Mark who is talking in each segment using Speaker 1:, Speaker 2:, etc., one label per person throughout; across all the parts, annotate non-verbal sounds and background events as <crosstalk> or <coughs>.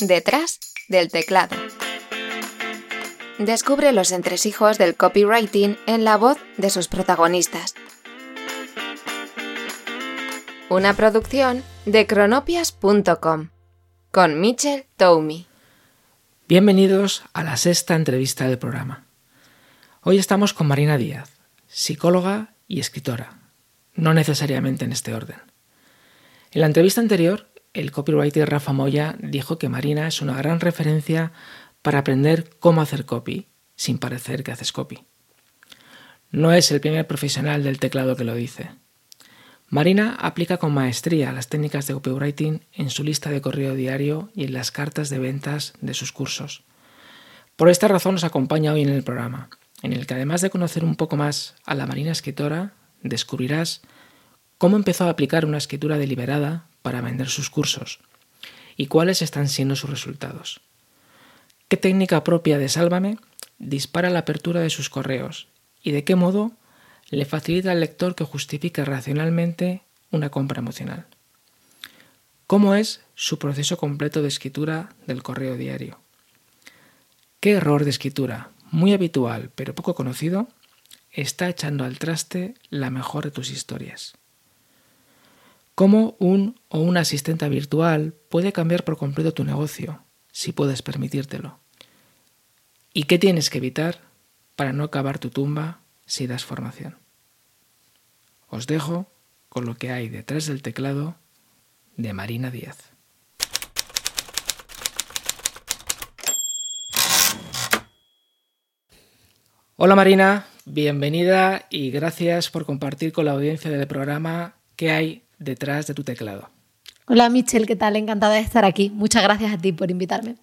Speaker 1: Detrás del teclado. Descubre los entresijos del copywriting en la voz de sus protagonistas. Una producción de cronopias.com con Mitchell Toumi.
Speaker 2: Bienvenidos a la sexta entrevista del programa. Hoy estamos con Marina Díaz, psicóloga y escritora, no necesariamente en este orden. En la entrevista anterior el copywriter Rafa Moya dijo que Marina es una gran referencia para aprender cómo hacer copy sin parecer que haces copy. No es el primer profesional del teclado que lo dice. Marina aplica con maestría las técnicas de copywriting en su lista de correo diario y en las cartas de ventas de sus cursos. Por esta razón nos acompaña hoy en el programa, en el que además de conocer un poco más a la Marina escritora, descubrirás cómo empezó a aplicar una escritura deliberada para vender sus cursos y cuáles están siendo sus resultados. ¿Qué técnica propia de Sálvame dispara la apertura de sus correos y de qué modo le facilita al lector que justifique racionalmente una compra emocional? ¿Cómo es su proceso completo de escritura del correo diario? ¿Qué error de escritura, muy habitual pero poco conocido, está echando al traste la mejor de tus historias? Cómo un o una asistente virtual puede cambiar por completo tu negocio, si puedes permitírtelo. ¿Y qué tienes que evitar para no acabar tu tumba si das formación? Os dejo con lo que hay detrás del teclado de Marina Díaz. Hola Marina, bienvenida y gracias por compartir con la audiencia del programa qué hay detrás de tu teclado.
Speaker 3: Hola Michelle, ¿qué tal? Encantada de estar aquí. Muchas gracias a ti por invitarme.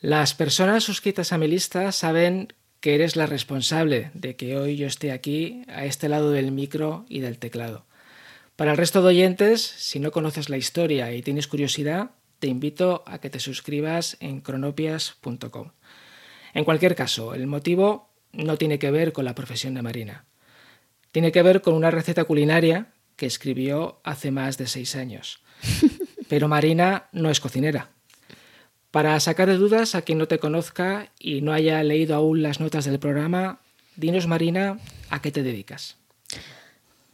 Speaker 2: Las personas suscritas a mi lista saben que eres la responsable de que hoy yo esté aquí a este lado del micro y del teclado. Para el resto de oyentes, si no conoces la historia y tienes curiosidad, te invito a que te suscribas en cronopias.com. En cualquier caso, el motivo no tiene que ver con la profesión de Marina. Tiene que ver con una receta culinaria que escribió hace más de seis años. <laughs> Pero Marina no es cocinera. Para sacar de dudas a quien no te conozca y no haya leído aún las notas del programa, dinos Marina, ¿a qué te dedicas?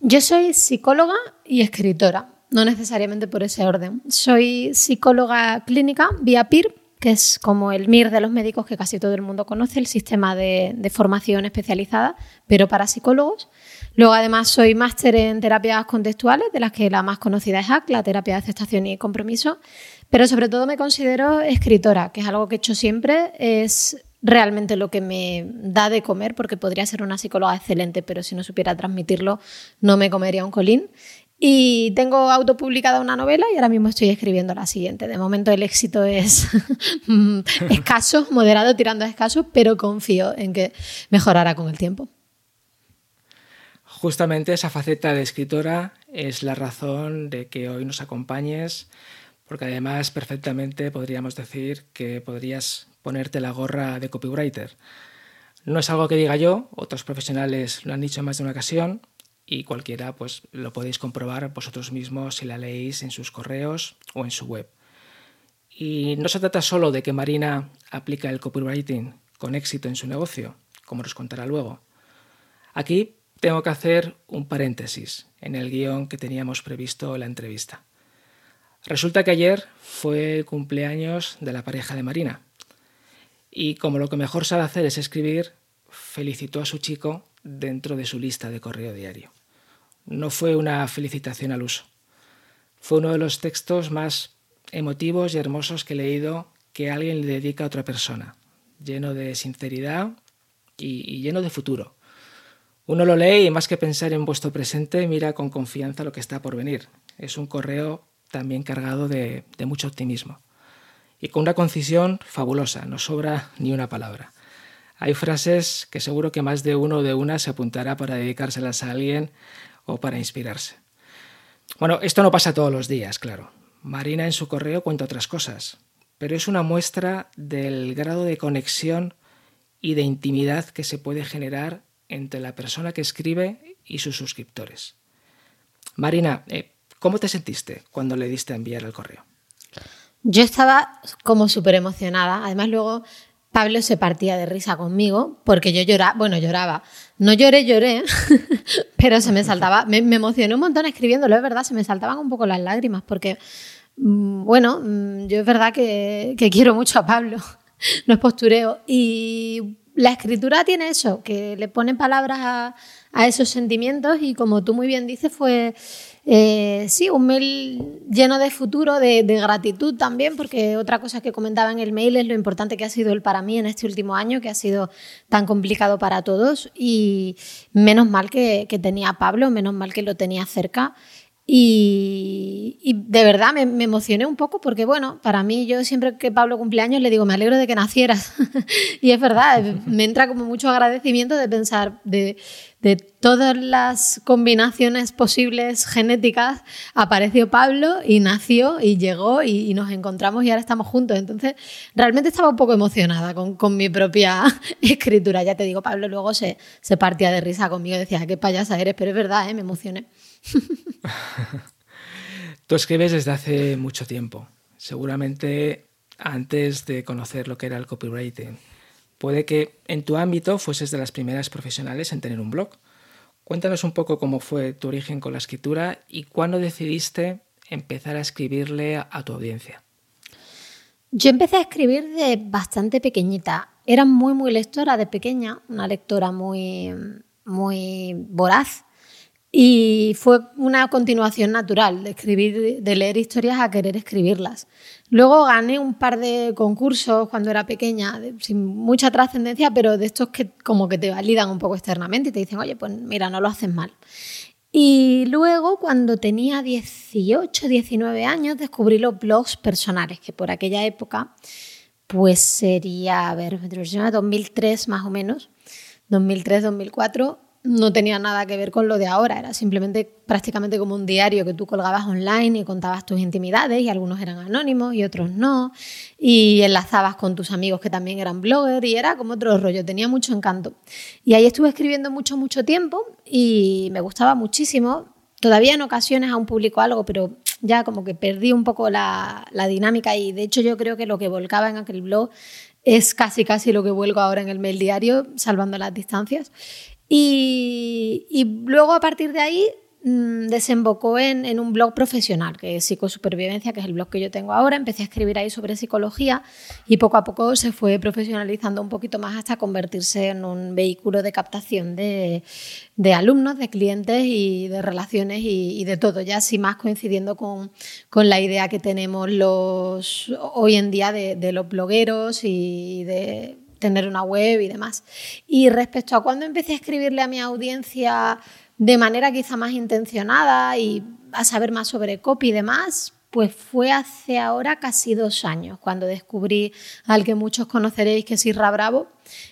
Speaker 3: Yo soy psicóloga y escritora, no necesariamente por ese orden. Soy psicóloga clínica vía PIR, que es como el MIR de los médicos que casi todo el mundo conoce, el sistema de, de formación especializada, pero para psicólogos. Luego, además, soy máster en terapias contextuales, de las que la más conocida es ACT, la terapia de aceptación y compromiso. Pero sobre todo me considero escritora, que es algo que he hecho siempre. Es realmente lo que me da de comer, porque podría ser una psicóloga excelente, pero si no supiera transmitirlo, no me comería un colín. Y tengo autopublicada una novela y ahora mismo estoy escribiendo la siguiente. De momento el éxito es <laughs> escaso, moderado, tirando a escaso, pero confío en que mejorará con el tiempo.
Speaker 2: Justamente esa faceta de escritora es la razón de que hoy nos acompañes, porque además perfectamente podríamos decir que podrías ponerte la gorra de copywriter. No es algo que diga yo, otros profesionales lo han dicho en más de una ocasión y cualquiera pues lo podéis comprobar vosotros mismos si la leéis en sus correos o en su web. Y no se trata solo de que Marina aplica el copywriting con éxito en su negocio, como nos contará luego. Aquí tengo que hacer un paréntesis en el guion que teníamos previsto la entrevista. Resulta que ayer fue el cumpleaños de la pareja de Marina. Y como lo que mejor sabe hacer es escribir, felicitó a su chico dentro de su lista de correo diario. No fue una felicitación al uso. Fue uno de los textos más emotivos y hermosos que he leído que alguien le dedica a otra persona, lleno de sinceridad y lleno de futuro. Uno lo lee y más que pensar en vuestro presente, mira con confianza lo que está por venir. Es un correo también cargado de, mucho optimismo. Y con una concisión fabulosa, no sobra ni una palabra. Hay frases que seguro que más de uno de una se apuntará para dedicárselas a alguien o para inspirarse. Bueno, esto no pasa todos los días, claro. Marina en su correo cuenta otras cosas, pero es una muestra del grado de conexión y de intimidad que se puede generar entre la persona que escribe y sus suscriptores. Marina, eh, ¿cómo te sentiste cuando le diste a enviar el correo?
Speaker 3: Yo estaba como súper emocionada. Además, luego Pablo se partía de risa conmigo porque yo lloraba, bueno, lloraba. No lloré, lloré, <laughs> pero se me saltaba, me, emocioné un montón escribiéndolo, es verdad, se me saltaban un poco las lágrimas porque, mm, bueno, mm, yo es verdad que, que quiero mucho a Pablo, <laughs> no es postureo. Y la escritura tiene eso, que le pone palabras a, esos sentimientos y como tú muy bien dices, fue eh, sí, un mail lleno de futuro, de, gratitud también, porque otra cosa que comentaba en el mail es lo importante que ha sido el para mí en este último año, que ha sido tan complicado para todos y menos mal que, que tenía a Pablo, menos mal que lo tenía cerca y, de verdad me, emocioné un poco porque, bueno, para mí yo siempre que Pablo cumpleaños le digo, me alegro de que nacieras. <laughs> y es verdad, me entra como mucho agradecimiento de pensar de, todas las combinaciones posibles genéticas, apareció Pablo y nació y llegó y, nos encontramos y ahora estamos juntos. Entonces, realmente estaba un poco emocionada con, mi propia <laughs> escritura. Ya te digo, Pablo luego se, se partía de risa conmigo, decía, qué payasa eres, pero es verdad, ¿eh? me emocioné.
Speaker 2: Tú escribes desde hace mucho tiempo, seguramente antes de conocer lo que era el copywriting. Puede que en tu ámbito fueses de las primeras profesionales en tener un blog. Cuéntanos un poco cómo fue tu origen con la escritura y cuándo decidiste empezar a escribirle a, tu audiencia.
Speaker 3: Yo empecé a escribir de bastante pequeñita. Era muy, muy lectora de pequeña, una lectora muy, muy voraz. Y fue una continuación natural de escribir, de leer historias a querer escribirlas. Luego gané un par de concursos cuando era pequeña, sin mucha trascendencia, pero de estos que como que te validan un poco externamente y te dicen, oye, pues mira, no lo haces mal. Y luego, cuando tenía 18, 19 años, descubrí los blogs personales, que por aquella época, pues sería, a ver, 2003 más o menos, 2003, 2004, no tenía nada que ver con lo de ahora, era simplemente prácticamente como un diario que tú colgabas online y contabas tus intimidades y algunos eran anónimos y otros no, y enlazabas con tus amigos que también eran bloggers y era como otro rollo, tenía mucho encanto. Y ahí estuve escribiendo mucho, mucho tiempo y me gustaba muchísimo. Todavía en ocasiones aún publico algo, pero ya como que perdí un poco la, la dinámica y de hecho yo creo que lo que volcaba en aquel blog es casi casi lo que vuelco ahora en el mail diario, salvando las distancias. Y, luego a partir de ahí mm, desembocó en, un blog profesional, que es Psicosupervivencia, que es el blog que yo tengo ahora. Empecé a escribir ahí sobre psicología y poco a poco se fue profesionalizando un poquito más hasta convertirse en un vehículo de captación de, alumnos, de clientes y de relaciones y, de todo, ya así más coincidiendo con, la idea que tenemos los, hoy en día de los blogueros y de tener una web y demás. Y respecto a cuando empecé a escribirle a mi audiencia de manera quizá más intencionada y a saber más sobre copy y demás, pues fue hace ahora casi dos años cuando descubrí al que muchos conoceréis que es Irra Bravo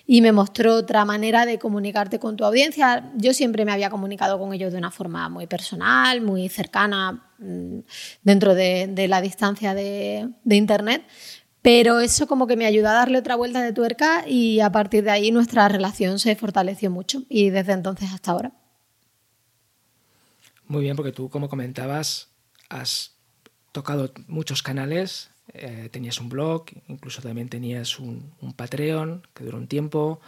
Speaker 3: y me mostró otra manera de comunicarte con tu audiencia. Yo siempre me había comunicado con ellos de una forma muy personal, muy cercana mm, dentro de, la distancia de, de Internet, pero eso como que me ayudó a darle otra vuelta de tuerca y a partir de ahí nuestra relación se fortaleció mucho y desde entonces hasta ahora.
Speaker 2: Muy bien, porque tú, como comentabas, has tocado muchos canales, eh, tenías un blog, incluso también tenías un, un Patreon que duró un tiempo,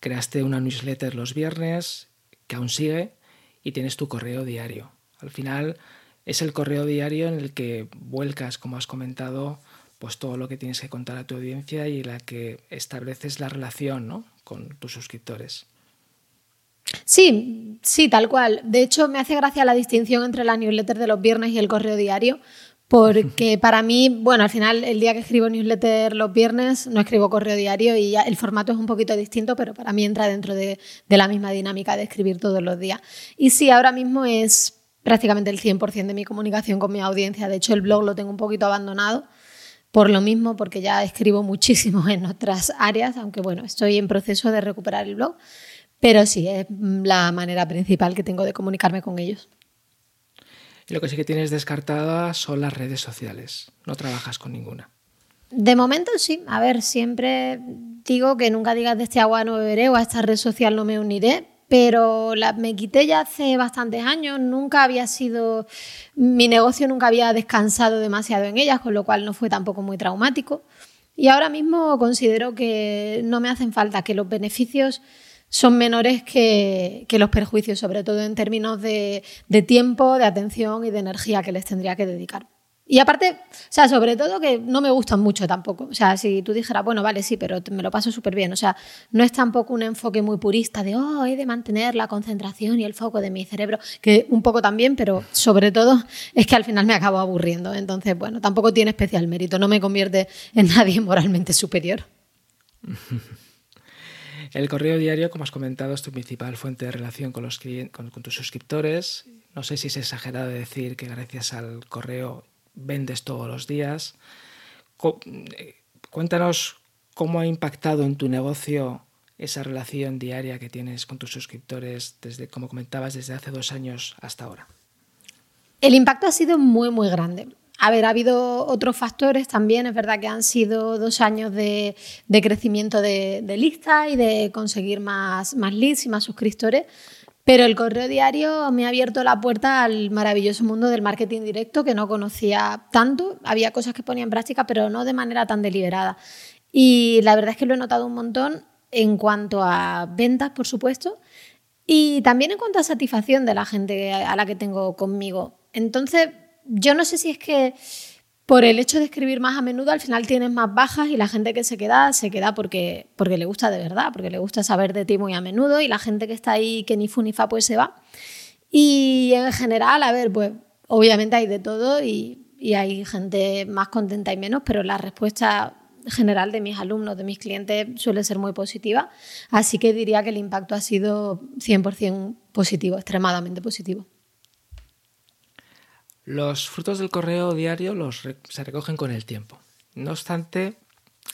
Speaker 2: creaste una newsletter los viernes, que aún sigue, y tienes tu correo diario. Al final es el correo diario en el que vuelcas, como has comentado, pues todo lo que tienes que contar a tu audiencia y la que estableces la relación ¿no? con tus suscriptores.
Speaker 3: Sí, sí, tal cual. De hecho, me hace gracia la distinción entre la newsletter de los viernes y el correo diario, porque <laughs> para mí, bueno, al final el día que escribo newsletter los viernes no escribo correo diario y el formato es un poquito distinto, pero para mí entra dentro de, de la misma dinámica de escribir todos los días. Y sí, ahora mismo es prácticamente el 100% de mi comunicación con mi audiencia. De hecho, el blog lo tengo un poquito abandonado por lo mismo, porque ya escribo muchísimo <laughs> en otras áreas, aunque bueno, estoy en proceso de recuperar el blog, pero sí, es la manera principal que tengo de comunicarme con ellos.
Speaker 2: Y lo que sí que tienes descartada son las redes sociales, no trabajas con ninguna.
Speaker 3: De momento sí, a ver, siempre digo que nunca digas de este agua no beberé o a esta red social no me uniré, pero la, me quité ya hace bastantes años, nunca había sido, mi negocio nunca había descansado demasiado en ellas, con lo cual no fue tampoco muy traumático. Y ahora mismo considero que no me hacen falta, que los beneficios son menores que, los perjuicios, sobre todo en términos de tiempo, de atención y de energía que les tendría que dedicar. Y aparte, o sea, sobre todo que no me gustan mucho tampoco. O sea, si tú dijeras, bueno, vale, sí, pero me lo paso súper bien. O sea, no es tampoco un enfoque muy purista de, oh, he de mantener la concentración y el foco de mi cerebro, que un poco también, pero sobre todo es que al final me acabo aburriendo. Entonces, bueno, tampoco tiene especial mérito, no me convierte en nadie moralmente superior. <laughs>
Speaker 2: El correo diario, como has comentado, es tu principal fuente de relación con, los, con, con tus suscriptores. No sé si es exagerado decir que gracias al correo vendes todos los días. Eh, cuéntanos cómo ha impactado en tu negocio esa relación diaria que tienes con tus suscriptores desde, como comentabas, desde hace dos años hasta ahora.
Speaker 3: El impacto ha sido muy, muy grande. A ver, ha habido otros factores también. Es verdad que han sido dos años de, crecimiento de, de, lista y de conseguir más, más leads y más suscriptores. Pero el correo diario me ha abierto la puerta al maravilloso mundo del marketing directo que no conocía tanto. Había cosas que ponía en práctica, pero no de manera tan deliberada. Y la verdad es que lo he notado un montón en cuanto a ventas, por supuesto, y también en cuanto a satisfacción de la gente a la que tengo conmigo. Entonces, yo no sé si es que por el hecho de escribir más a menudo, al final tienes más bajas y la gente que se queda, se queda porque, porque le gusta de verdad, porque le gusta saber de ti muy a menudo y la gente que está ahí, que ni fu ni fa, pues se va. Y en general, a ver, pues obviamente hay de todo y, y hay gente más contenta y menos, pero la respuesta general de mis alumnos, de mis clientes, suele ser muy positiva. Así que diría que el impacto ha sido 100% positivo, extremadamente positivo.
Speaker 2: Los frutos del correo diario los se recogen con el tiempo. No obstante,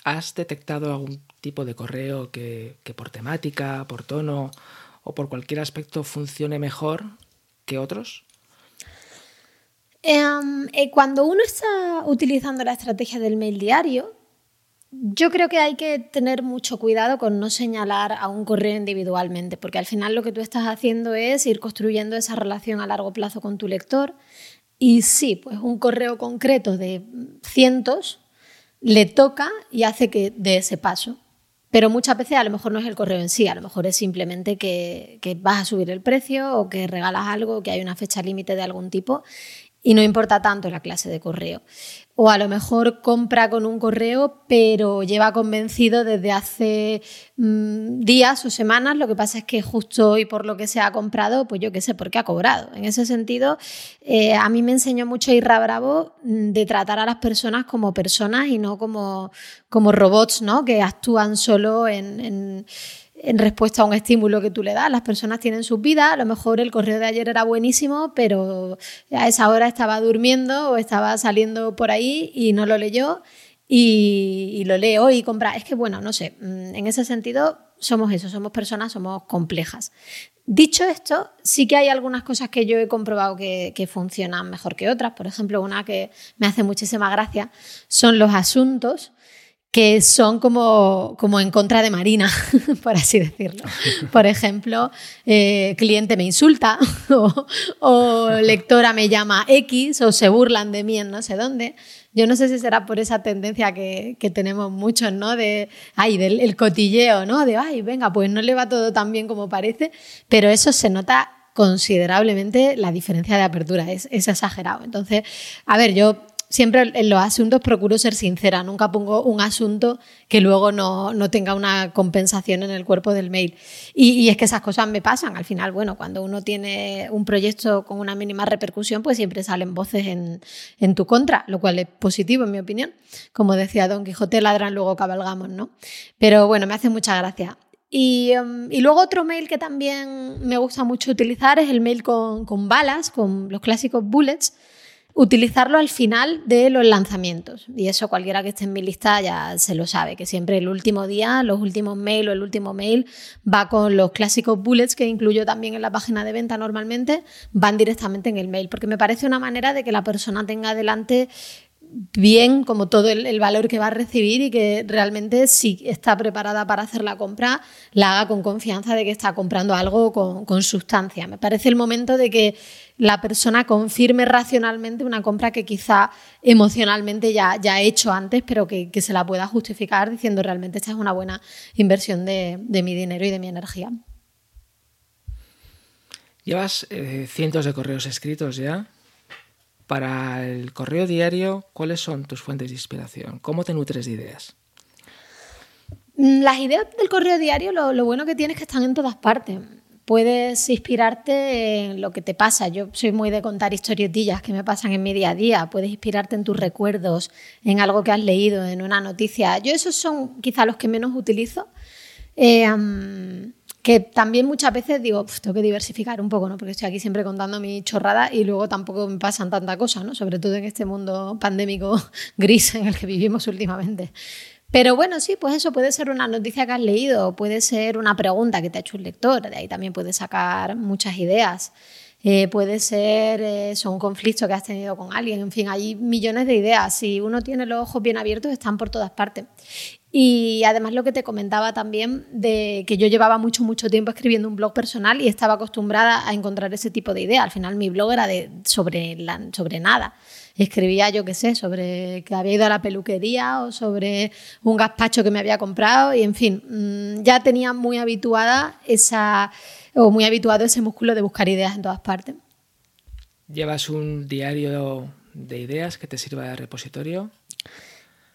Speaker 2: ¿has detectado algún tipo de correo que, por temática, por tono o por cualquier aspecto funcione mejor que otros?
Speaker 3: Em, eh, cuando uno está utilizando la estrategia del mail diario, yo creo que hay que tener mucho cuidado con no señalar a un correo individualmente, porque al final lo que tú estás haciendo es ir construyendo esa relación a largo plazo con tu lector y sí, pues un correo concreto de cientos le toca y hace que dé ese paso. Pero muchas veces a lo mejor no es el correo en sí, a lo mejor es simplemente que, que vas a subir el precio o que regalas algo, que hay una fecha límite de algún tipo y no importa tanto la clase de correo. O a lo mejor compra con un correo, pero lleva convencido desde hace mm, días o semanas. Lo que pasa es que justo hoy, por lo que se ha comprado, pues yo qué sé por qué ha cobrado. En ese sentido, eh, a mí me enseñó mucho Irra Bravo mm, de tratar a las personas como personas y no como, como robots, ¿no? Que actúan solo en en respuesta a un estímulo que tú le das. Las personas tienen su vida, a lo mejor el correo de ayer era buenísimo, pero a esa hora estaba durmiendo o estaba saliendo por ahí y no lo leyó y, lo leo y compra. Es que bueno, no sé, mm, en ese sentido somos eso, somos personas, somos complejas. Dicho esto, sí que hay algunas cosas que yo he comprobado que, funcionan mejor que otras. Por ejemplo, una que me hace muchísima gracia son los asuntos que son como, como en contra de Marina, <laughs> por así decirlo. <laughs> Por ejemplo, eh, cliente me insulta <laughs> o, lectora me llama X o se burlan de mí en no sé dónde. Yo no sé si será por esa tendencia que, que tenemos muchos, ¿no? De, ay, del el cotilleo, ¿no? De, ay, venga, pues no le va todo tan bien como parece, pero eso se nota considerablemente la diferencia de apertura, es, es exagerado. Entonces, a ver, yo siempre en los asuntos procuro ser sincera, nunca pongo un asunto que luego no, tenga una compensación en el cuerpo del mail. Y, es que esas cosas me pasan. Al final, bueno, cuando uno tiene un proyecto con una mínima repercusión, pues siempre salen voces en, en tu contra, lo cual es positivo en mi opinión. Como decía Don Quijote, ladran, luego cabalgamos, ¿no? Pero bueno, me hace mucha gracia. Y, um, y, luego otro mail que también me gusta mucho utilizar es el mail con, con balas, con los clásicos bullets utilizarlo al final de los lanzamientos. Y eso cualquiera que esté en mi lista ya se lo sabe, que siempre el último día, los últimos mail o el último mail va con los clásicos bullets que incluyo también en la página de venta normalmente, van directamente en el mail, porque me parece una manera de que la persona tenga delante bien como todo el, valor que va a recibir y que realmente si está preparada para hacer la compra, la haga con confianza de que está comprando algo con, sustancia. Me parece el momento de que la persona confirme racionalmente una compra que quizá emocionalmente ya, ya ha hecho antes, pero que, se la pueda justificar diciendo realmente esta es una buena inversión de, mi dinero y de mi energía.
Speaker 2: Llevas eh, cientos de correos escritos ya. Para el correo diario, ¿cuáles son tus fuentes de inspiración? ¿Cómo te nutres de ideas?
Speaker 3: Mm, las ideas del correo diario, lo, bueno que tiene es que están en todas partes. Puedes inspirarte en lo que te pasa. Yo soy muy de contar historietillas que me pasan en mi día a día. Puedes inspirarte en tus recuerdos, en algo que has leído, en una noticia. Yo esos son quizá los que menos utilizo. Eh, que también muchas veces digo, tengo que diversificar un poco, ¿no? Porque estoy aquí siempre contando mi chorrada y luego tampoco me pasan tanta cosa, ¿no? Sobre todo en este mundo pandémico <laughs> gris en el que vivimos últimamente. Pero bueno, sí, pues eso puede ser una noticia que has leído, puede ser una pregunta que te ha hecho un lector, de ahí también puedes sacar muchas ideas. Eh, puede ser eso, un conflicto que has tenido con alguien, en fin, hay millones de ideas. Si uno tiene los ojos bien abiertos, están por todas partes. Y además lo que te comentaba también de que yo llevaba mucho, mucho tiempo escribiendo un blog personal y estaba acostumbrada a encontrar ese tipo de idea. Al final mi blog era de, sobre, sobre nada. Escribía, yo qué sé, sobre que había ido a la peluquería o sobre un gazpacho que me había comprado y en fin, mm, ya tenía muy habituada esa, o muy habituado ese músculo de buscar ideas en todas partes.
Speaker 2: ¿Llevas un diario de ideas que te sirva de repositorio?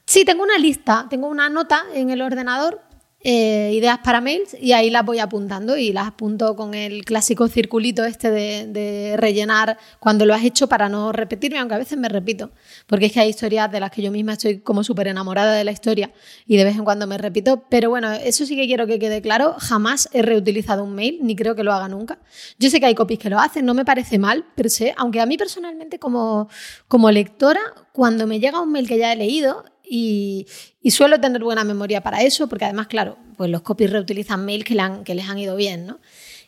Speaker 3: Sí, tengo una lista, tengo una nota en el ordenador, eh, ideas para mails, y ahí las voy apuntando y las apunto con el clásico circulito este de, rellenar cuando lo has hecho para no repetirme, aunque a veces me repito, porque es que hay historias de las que yo misma estoy como súper enamorada de la historia y de vez en cuando me repito, pero bueno, eso sí que quiero que quede claro, jamás he reutilizado un mail, ni creo que lo haga nunca. Yo sé que hay copies que lo hacen, no me parece mal, pero sé, aunque a mí personalmente como, como lectora, cuando me llega un mail que ya he leído, y, suelo tener buena memoria para eso, porque además, claro, pues los copies reutilizan mails que, que les han ido bien, ¿no?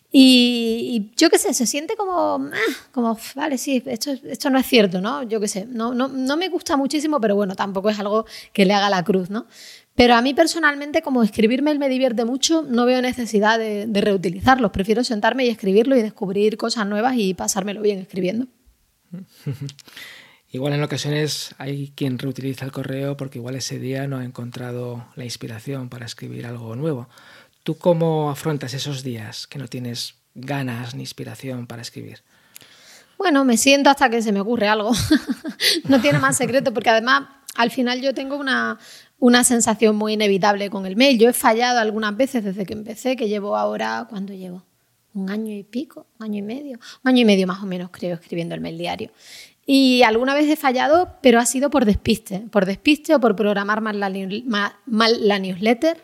Speaker 3: Y, yo qué sé, se siente como, ah, como vale, sí, esto, esto no es cierto, ¿no? Yo qué sé, no, no, no me gusta muchísimo, pero bueno, tampoco es algo que le haga la cruz, ¿no? Pero a mí personalmente, como escribir mail me divierte mucho, no veo necesidad de, de reutilizarlos. Prefiero sentarme y escribirlo y descubrir cosas nuevas y pasármelo bien escribiendo. <laughs>
Speaker 2: Igual en ocasiones hay quien reutiliza el correo porque igual ese día no ha encontrado la inspiración para escribir algo nuevo. ¿Tú cómo afrontas esos días que no tienes ganas ni inspiración para escribir?
Speaker 3: Bueno, me siento hasta que se me ocurre algo. <laughs> no tiene más secreto porque además al final yo tengo una, una sensación muy inevitable con el mail. Yo he fallado algunas veces desde que empecé, que llevo ahora, ¿cuándo llevo? Un año y pico, un año y medio, un año y medio más o menos creo escribiendo el mail diario. Y alguna vez he fallado, pero ha sido por despiste, por despiste o por programar mal la, newsletter,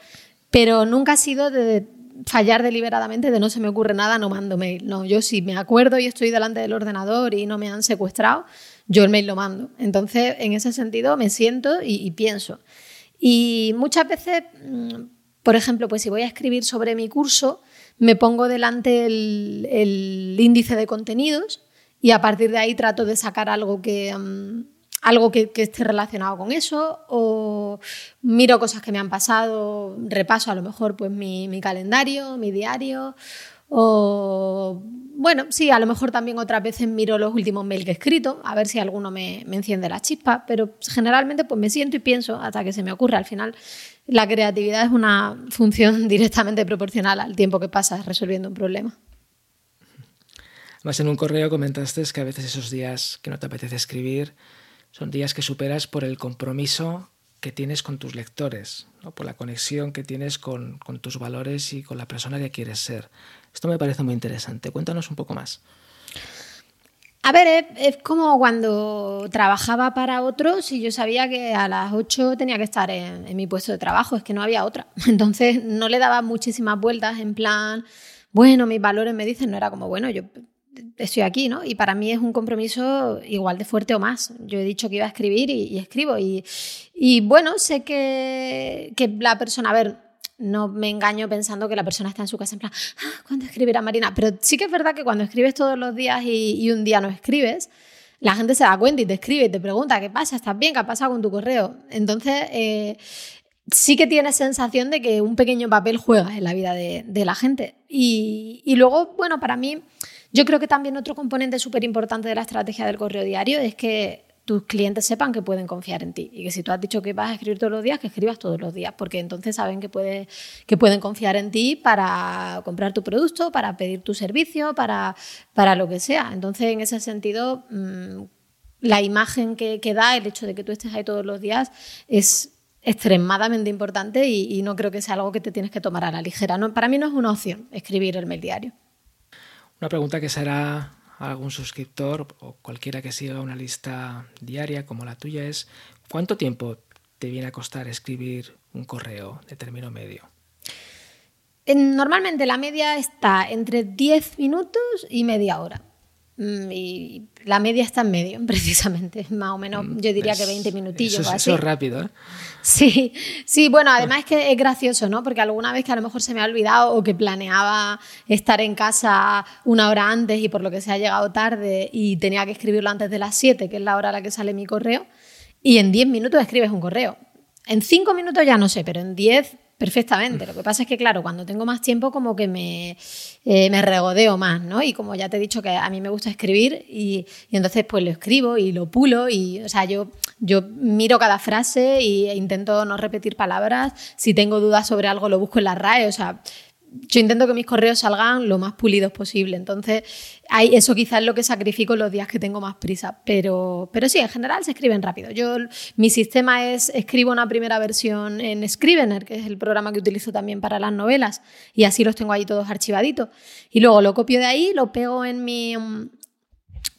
Speaker 3: pero nunca ha sido de fallar deliberadamente, de no se me ocurre nada, no mando mail. No, yo si me acuerdo y estoy delante del ordenador y no me han secuestrado, yo el mail lo mando. Entonces, en ese sentido, me siento y, pienso. Y muchas veces, mm, por ejemplo, pues si voy a escribir sobre mi curso, me pongo delante el índice de contenidos y a partir de ahí trato de sacar algo que, mm, algo que, esté relacionado con eso o miro cosas que me han pasado, repaso a lo mejor pues mi, calendario, mi diario o bueno, sí, a lo mejor también otras veces miro los últimos mails que he escrito, a ver si alguno me, me, enciende la chispa, pero generalmente pues me siento y pienso hasta que se me ocurre. Al final, la creatividad es una función <laughs> directamente proporcional al tiempo que pasas resolviendo un problema.
Speaker 2: Más en un correo comentaste que a veces esos días que no te apetece escribir son días que superas por el compromiso que tienes con tus lectores, ¿no? por la conexión que tienes con, con, tus valores y con la persona que quieres ser. Esto me parece muy interesante. Cuéntanos un poco más.
Speaker 3: A ver, es, como cuando trabajaba para otros y yo sabía que a las 8 tenía que estar en, mi puesto de trabajo, es que no había otra. <laughs> Entonces no le daba muchísimas vueltas en plan, bueno, mis valores me dicen, no era como, bueno, yo estoy aquí, ¿no? Y para mí es un compromiso igual de fuerte o más. Yo he dicho que iba a escribir y, escribo. Y, y, bueno, sé que, que, la persona, a ver, no me engaño pensando que la persona está en su casa en plan, ah, ¿cuándo escribirá Marina? Pero sí que es verdad que cuando escribes todos los días y, un día no escribes, la gente se da cuenta y te escribe y te pregunta, ¿qué pasa? ¿Estás bien? ¿Qué ha pasado con tu correo? Entonces, eh, sí que tienes sensación de que un pequeño papel juega en la vida de, la gente. Y, y, luego, bueno, para mí, yo creo que también otro componente súper importante de la estrategia del correo diario es que tus clientes sepan que pueden confiar en ti y que si tú has dicho que vas a escribir todos los días, que escribas todos los días, porque entonces saben que, que pueden confiar en ti para comprar tu producto, para pedir tu servicio, para, para lo que sea. Entonces, en ese sentido, mm, la imagen que, que da el hecho de que tú estés ahí todos los días es extremadamente importante y, no creo que sea algo que te tienes que tomar a la ligera. No, para mí no es una opción escribir el mail diario.
Speaker 2: Una pregunta que será algún suscriptor o cualquiera que siga una lista diaria como la tuya es, ¿cuánto tiempo te viene a costar escribir un correo de término medio?
Speaker 3: Normalmente la media está entre 10 minutos y media hora. Mm, y la media está en medio, <laughs> precisamente, más o menos, mm, yo diría que 20 minutillos.
Speaker 2: Eso, eso es rápido, ¿eh?
Speaker 3: Sí, sí, bueno, además es que es gracioso, ¿no? Porque alguna vez que a lo mejor se me ha olvidado o que planeaba estar en casa una hora antes y por lo que se ha llegado tarde y tenía que escribirlo antes de las 7, que es la hora a la que sale mi correo, y en 10 minutos escribes un correo. En 5 minutos ya no sé, pero en 10 perfectamente. Lo que pasa es que, claro, cuando tengo más tiempo como que me, eh, me regodeo más, ¿no? Y como ya te he dicho que a mí me gusta escribir y, entonces pues lo escribo y lo pulo y, o sea, yo, yo miro cada frase e intento no repetir palabras. Si tengo dudas sobre algo lo busco en la RAE, o sea, yo intento que mis correos salgan lo más pulidos posible. Entonces, hay, eso quizás es lo que sacrifico los días que tengo más prisa. Pero, pero sí, en general se escriben rápido. Yo, mi sistema es, escribo una primera versión en Scrivener, que es el programa que utilizo también para las novelas, y así los tengo ahí todos archivaditos. Y luego lo copio de ahí, lo pego en mi,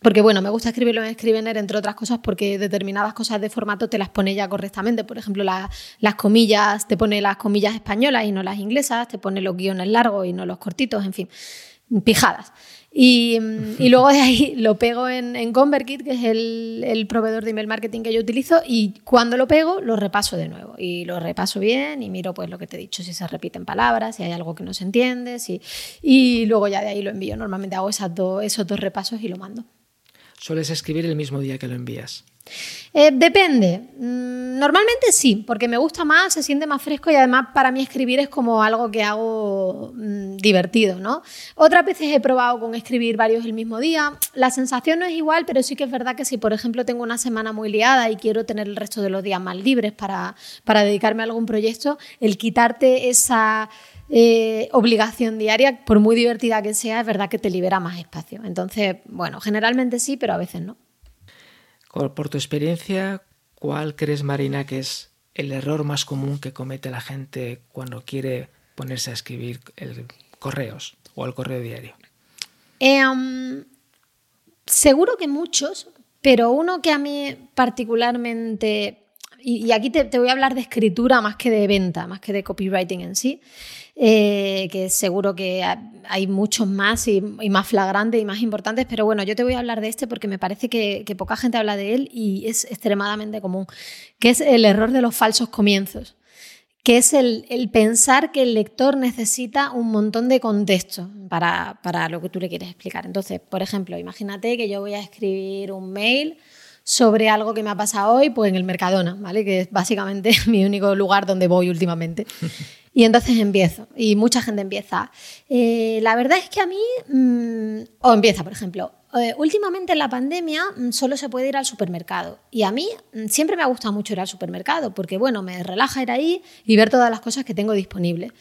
Speaker 3: porque bueno, me gusta escribirlo en Scrivener, entre otras cosas, porque determinadas cosas de formato te las pone ya correctamente. Por ejemplo, las comillas, te pone las comillas españolas y no las inglesas, te pone los guiones largos y no los cortitos, en fin, pijadas. Y, luego de ahí <laughs> lo pego en, en ConvertKit, que es el, proveedor de email marketing que yo utilizo, y cuando lo pego lo repaso de nuevo. Y lo repaso bien y miro pues lo que te he dicho, si se repiten palabras, si hay algo que no se entiende, si, y luego ya de ahí lo envío. Normalmente hago esas esos dos repasos y lo mando.
Speaker 2: ¿Sueles escribir el mismo día que lo envías?
Speaker 3: Eh, depende. Mm, normalmente sí, porque me gusta más, se siente más fresco y además para mí escribir es como algo que hago mm, divertido, ¿no? Otras veces he probado con escribir varios el mismo día. La sensación no es igual, pero sí que es verdad que si, por ejemplo, tengo una semana muy liada y quiero tener el resto de los días más libres para, para dedicarme a algún proyecto, el quitarte esa eh, obligación diaria, por muy divertida que sea, es verdad que te libera más espacio. Entonces, bueno, generalmente sí, pero a veces no.
Speaker 2: Por tu experiencia, ¿cuál crees, Marina, que es el error más común que comete la gente cuando quiere ponerse a escribir el correos o el correo diario?
Speaker 3: Em, seguro que muchos, pero uno que a mí particularmente, y, aquí te, voy a hablar de escritura más que de venta, más que de copywriting en sí, eh, que seguro que hay muchos más y, más flagrantes y más importantes, pero bueno, yo te voy a hablar de este porque me parece que, poca gente habla de él y es extremadamente común, que es el error de los falsos comienzos que es el, pensar que el lector necesita un montón de contexto para, para, lo que tú le quieres explicar. Entonces, por ejemplo, imagínate que yo voy a escribir un mail sobre algo que me ha pasado hoy, pues en el Mercadona, ¿vale? Que es básicamente <laughs> mi único lugar donde voy últimamente. Y entonces empiezo, y mucha gente empieza. Eh, la verdad es que a mí, mm, o empieza, por ejemplo, eh, últimamente en la pandemia mm, solo se puede ir al supermercado. Y a mí mm, siempre me ha gustado mucho ir al supermercado, porque bueno, me relaja ir ahí y ver todas las cosas que tengo disponibles.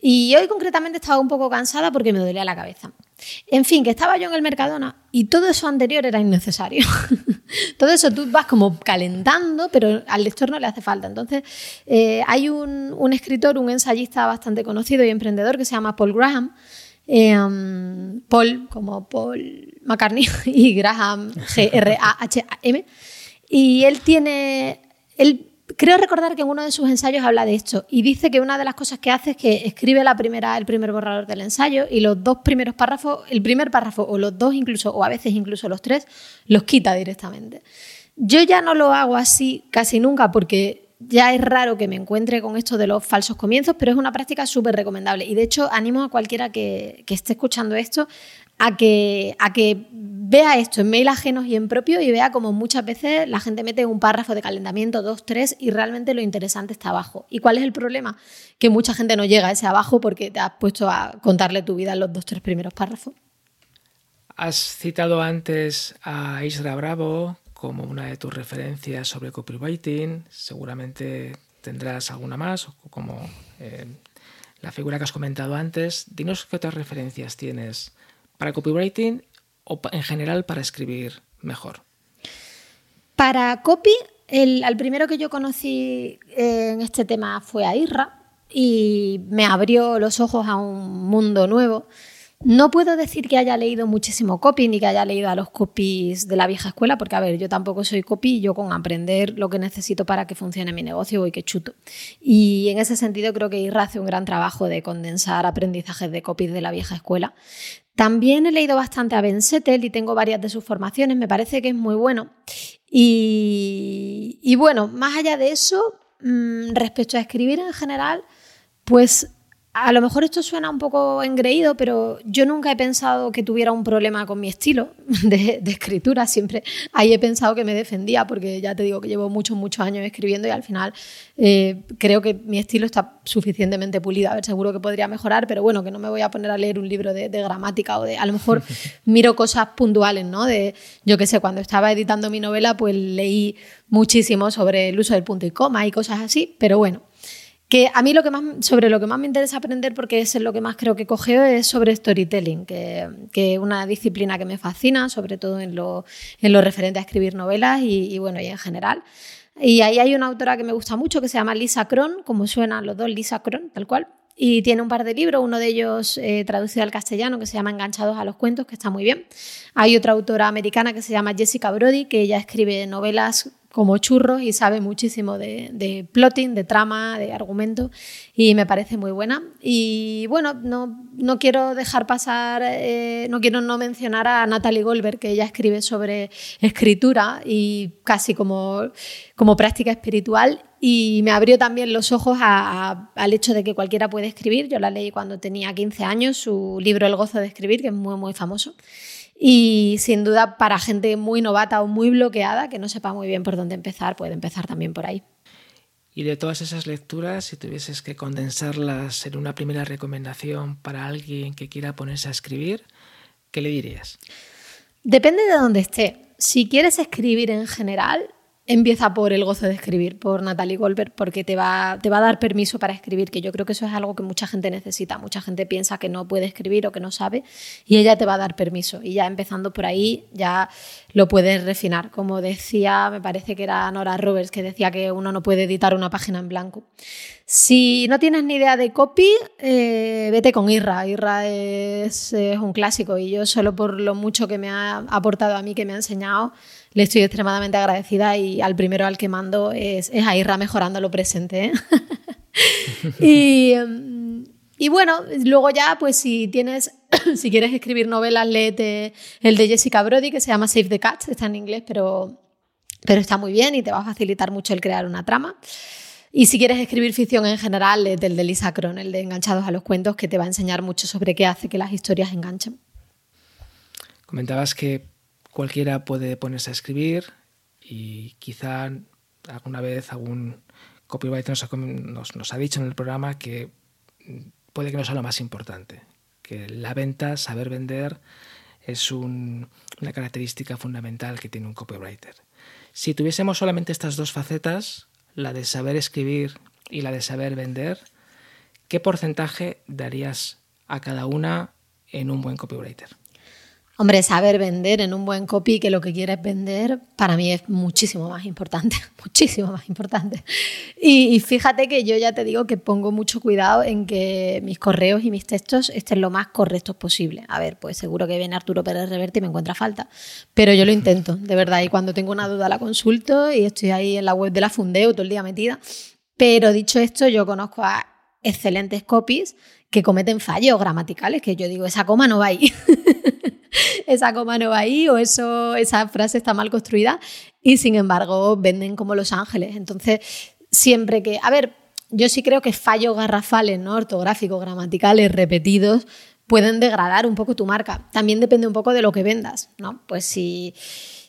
Speaker 3: Y hoy concretamente estaba un poco cansada porque me dolía la cabeza. En fin, que estaba yo en el Mercadona y todo eso anterior era innecesario. <laughs> todo eso tú vas como calentando, pero al lector no le hace falta. Entonces, eh, hay un, escritor, un ensayista bastante conocido y emprendedor que se llama Paul Graham. Eh, um, Paul, como Paul McCartney, <laughs> y Graham, G-R-A-H-A-M. Y él tiene. Él creo recordar que en uno de sus ensayos habla de esto y dice que una de las cosas que hace es que escribe la primera, el primer borrador del ensayo y los dos primeros párrafos, el primer párrafo o los dos incluso, o a veces incluso los tres, los quita directamente. Yo ya no lo hago así casi nunca porque ya es raro que me encuentre con esto de los falsos comienzos, pero es una práctica súper recomendable. Y de hecho, animo a cualquiera que, que esté escuchando esto a que, a que vea esto en mail ajenos y en propio y vea como muchas veces la gente mete un párrafo de calentamiento, dos, tres, y realmente lo interesante está abajo. ¿Y cuál es el problema? Que mucha gente no llega a ese abajo porque te has puesto a contarle tu vida en los dos, tres primeros párrafos.
Speaker 2: Has citado antes a Isra Bravo como una de tus referencias sobre copywriting. Seguramente tendrás alguna más, como eh, la figura que has comentado antes. Dinos qué otras referencias tienes para copywriting o en general para escribir mejor?
Speaker 3: Para copy, el, al primero que yo conocí en este tema fue a Irra y me abrió los ojos a un mundo nuevo. No puedo decir que haya leído muchísimo copy ni que haya leído a los copies de la vieja escuela, porque a ver, yo tampoco soy copy, yo con aprender lo que necesito para que funcione mi negocio voy que chuto. Y en ese sentido creo que Irra hace un gran trabajo de condensar aprendizajes de copies de la vieja escuela. También he leído bastante a Ben Settel y tengo varias de sus formaciones, me parece que es muy bueno. Y, bueno, más allá de eso, mm, respecto a escribir en general, pues a lo mejor esto suena un poco engreído, pero yo nunca he pensado que tuviera un problema con mi estilo <laughs> de, escritura. Siempre ahí he pensado que me defendía, porque ya te digo que llevo muchos, muchos años escribiendo y al final eh, creo que mi estilo está suficientemente pulido. A ver, seguro que podría mejorar, pero bueno, que no me voy a poner a leer un libro de, gramática o de. A lo mejor <laughs> miro cosas puntuales, ¿no? De, yo qué sé, cuando estaba editando mi novela, pues leí muchísimo sobre el uso del punto y coma y cosas así, pero bueno a mí lo que más, sobre lo que más me interesa aprender, porque es lo que más creo que cogeo, es sobre storytelling, que es una disciplina que me fascina, sobre todo en lo, en lo referente a escribir novelas y, bueno, y en general. Y ahí hay una autora que me gusta mucho que se llama Lisa Cron, como suenan los dos, Lisa Cron, tal cual. Y tiene un par de libros, uno de ellos eh, traducido al castellano que se llama Enganchados a los cuentos, que está muy bien. Hay otra autora americana que se llama Jessica Brody, que ella escribe novelas como churros y sabe muchísimo de, plotting, de trama, de argumento y me parece muy buena. Y bueno, no, no quiero dejar pasar, eh, no quiero no mencionar a Natalie Goldberg, que ella escribe sobre escritura y casi como, como práctica espiritual y me abrió también los ojos al hecho de que cualquiera puede escribir. Yo la leí cuando tenía 15 años, su libro El gozo de escribir, que es muy, muy famoso. Y sin duda para gente muy novata o muy bloqueada que no sepa muy bien por dónde empezar, puede empezar también por ahí.
Speaker 2: Y de todas esas lecturas, si tuvieses que condensarlas en una primera recomendación para alguien que quiera ponerse a escribir, ¿qué le dirías?
Speaker 3: Depende de dónde esté. Si quieres escribir en general, Empieza por el gozo de escribir, por Natalie Goldberg, porque te va, te va a dar permiso para escribir, que yo creo que eso es algo que mucha gente necesita. Mucha gente piensa que no puede escribir o que no sabe, y ella te va a dar permiso. Y ya empezando por ahí, ya lo puedes refinar. Como decía, me parece que era Nora Roberts, que decía que uno no puede editar una página en blanco. Si no tienes ni idea de copy, eh, vete con Irra. Irra es, es un clásico y yo solo por lo mucho que me ha aportado a mí, que me ha enseñado, le estoy extremadamente agradecida y al primero al que mando es, es a Irra mejorando lo presente. ¿eh? <laughs> mm, y, bueno, luego ya, pues si tienes, <coughs> si quieres escribir novelas, léete el de Jessica Brody, que se llama Save the Cat, está en inglés, pero, pero está muy bien y te va a facilitar mucho el crear una trama. Y si quieres escribir ficción en general, léete el de Lisa Cron, el de Enganchados a los Cuentos, que te va a enseñar mucho sobre qué hace que las historias enganchen.
Speaker 2: Comentabas que cualquiera puede ponerse a escribir y quizá alguna vez algún copywriter nos, ha dicho en el programa que puede que no sea lo más importante, que la venta, saber vender, es una característica fundamental que tiene un copywriter. Si tuviésemos solamente estas dos facetas, la de saber escribir y la de saber vender, ¿qué porcentaje darías a cada una en un buen copywriter?
Speaker 3: Hombre, saber vender en un buen copy que lo que quieres vender para mí es muchísimo más importante, <laughs> muchísimo más importante. Y, fíjate que yo ya te digo que pongo mucho cuidado en que mis correos y mis textos estén lo más correctos posible. A ver, pues seguro que viene Arturo Pérez Reverte y me encuentra falta, pero yo lo intento, de verdad. Y cuando tengo una duda la consulto y estoy ahí en la web de la Fundeo todo el día metida. Pero dicho esto, yo conozco a excelentes copies que cometen fallos gramaticales, que yo digo, esa coma no va ahí. <laughs> <laughs> esa coma no va ahí o eso, esa frase está mal construida y sin embargo venden como Los Ángeles. Entonces, siempre que, a ver, yo sí creo que fallos garrafales, ¿no? ortográficos, gramaticales, repetidos, pueden degradar un poco tu marca. También depende un poco de lo que vendas, ¿no? Pues si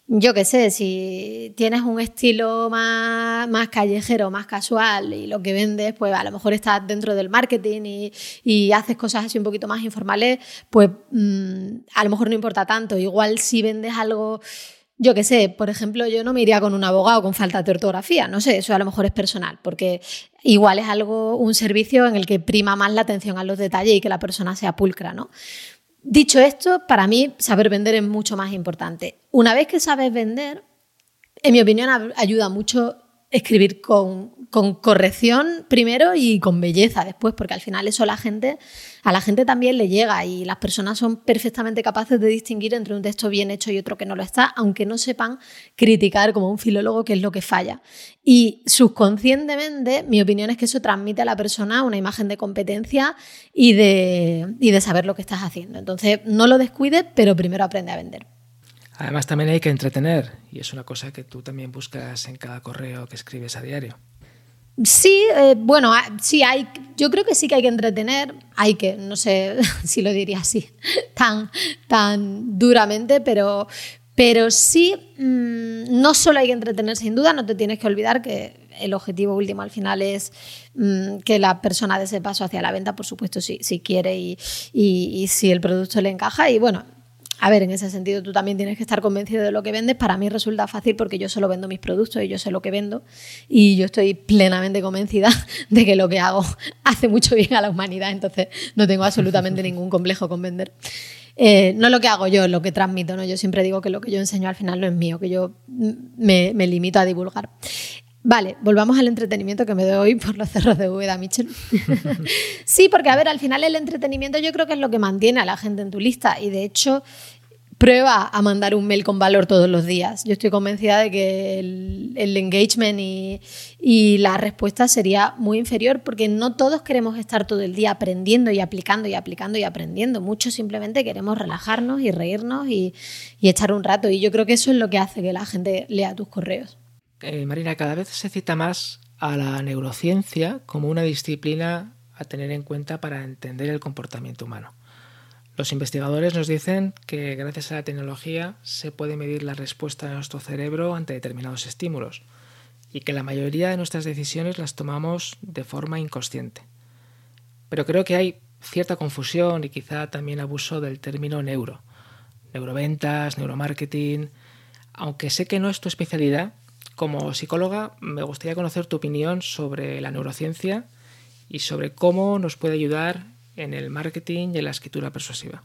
Speaker 3: yo qué sé, si tienes un estilo más, más, callejero, más casual y lo que vendes, pues a lo mejor estás dentro del marketing y, haces cosas así un poquito más informales, pues mmm, a lo mejor no importa tanto. Igual si vendes algo, yo qué sé, por ejemplo, yo no me iría con un abogado con falta de ortografía, no sé, eso a lo mejor es personal, porque igual es algo, un servicio en el que prima más la atención a los detalles y que la persona sea pulcra, ¿no? Dicho esto, para mí saber vender es mucho más importante. Una vez que sabes vender, en mi opinión ayuda mucho escribir con, con, corrección primero y con belleza después, porque al final eso la gente, a la gente también le llega y las personas son perfectamente capaces de distinguir entre un texto bien hecho y otro que no lo está, aunque no sepan criticar como un filólogo qué es lo que falla. Y subconscientemente, mi opinión es que eso transmite a la persona una imagen de competencia y de, y de saber lo que estás haciendo. Entonces, no lo descuides, pero primero aprende a vender.
Speaker 2: Además también hay que entretener y es una cosa que tú también buscas en cada correo que escribes a diario.
Speaker 3: Sí, eh, bueno, sí hay, yo creo que sí que hay que entretener, hay que, no sé <laughs> si lo diría así, tan, tan duramente, pero, pero sí, mmm, no solo hay que entretener sin duda, no te tienes que olvidar que el objetivo último al final es mmm, que la persona dé ese paso hacia la venta, por supuesto, si, si quiere y, y, y si el producto le encaja. Y bueno, a ver, en ese sentido tú también tienes que estar convencido de lo que vendes. Para mí resulta fácil porque yo solo vendo mis productos y yo sé lo que vendo y yo estoy plenamente convencida <laughs> de que lo que hago <laughs> hace mucho bien a la humanidad, entonces no tengo absolutamente <laughs> ningún complejo con vender. Eh, no lo que hago yo, lo que transmito, ¿no? Yo siempre digo que lo que yo enseño al final no es mío, que yo me, me limito a divulgar. Vale, volvamos al entretenimiento que me doy por los cerros de Úbeda, Mitchell. <laughs> sí, porque a ver, al final el entretenimiento yo creo que es lo que mantiene a la gente en tu lista y de hecho prueba a mandar un mail con valor todos los días. Yo estoy convencida de que el, el engagement y, y, la respuesta sería muy inferior porque no todos queremos estar todo el día aprendiendo y aplicando y aplicando y aprendiendo. Muchos simplemente queremos relajarnos y reírnos y, y echar un rato. Y yo creo que eso es lo que hace que la gente lea tus correos.
Speaker 2: Eh, Marina, cada vez se cita más a la neurociencia como una disciplina a tener en cuenta para entender el comportamiento humano. Los investigadores nos dicen que gracias a la tecnología se puede medir la respuesta de nuestro cerebro ante determinados estímulos y que la mayoría de nuestras decisiones las tomamos de forma inconsciente. Pero creo que hay cierta confusión y quizá también abuso del término neuro. Neuroventas, neuromarketing. Aunque sé que no es tu especialidad, como psicóloga, me gustaría conocer tu opinión sobre la neurociencia y sobre cómo nos puede ayudar en el marketing y en la escritura persuasiva.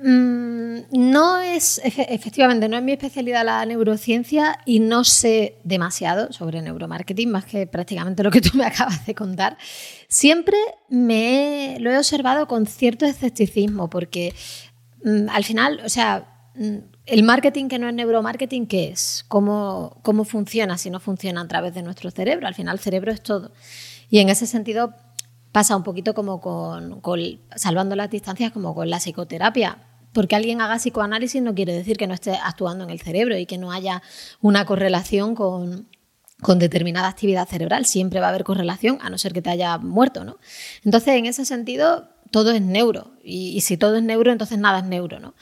Speaker 3: Mm, no es, efectivamente, no es mi especialidad la neurociencia y no sé demasiado sobre neuromarketing, más que prácticamente lo que tú me <laughs> acabas de contar. Siempre me lo he observado con cierto escepticismo, porque mm, al final, o sea, mm, el marketing que no es neuromarketing, ¿qué es? ¿Cómo, ¿Cómo funciona si no funciona a través de nuestro cerebro? Al final el cerebro es todo. Y en ese sentido pasa un poquito como con, salvando las distancias, como con la psicoterapia. Porque alguien haga psicoanálisis no quiere decir que no esté actuando en el cerebro y que no haya una correlación con, con determinada actividad cerebral. Siempre va a haber correlación, a no ser que te haya muerto, ¿no? Entonces, en ese sentido, todo es neuro. Y, y si todo es neuro, entonces nada es neuro, ¿no?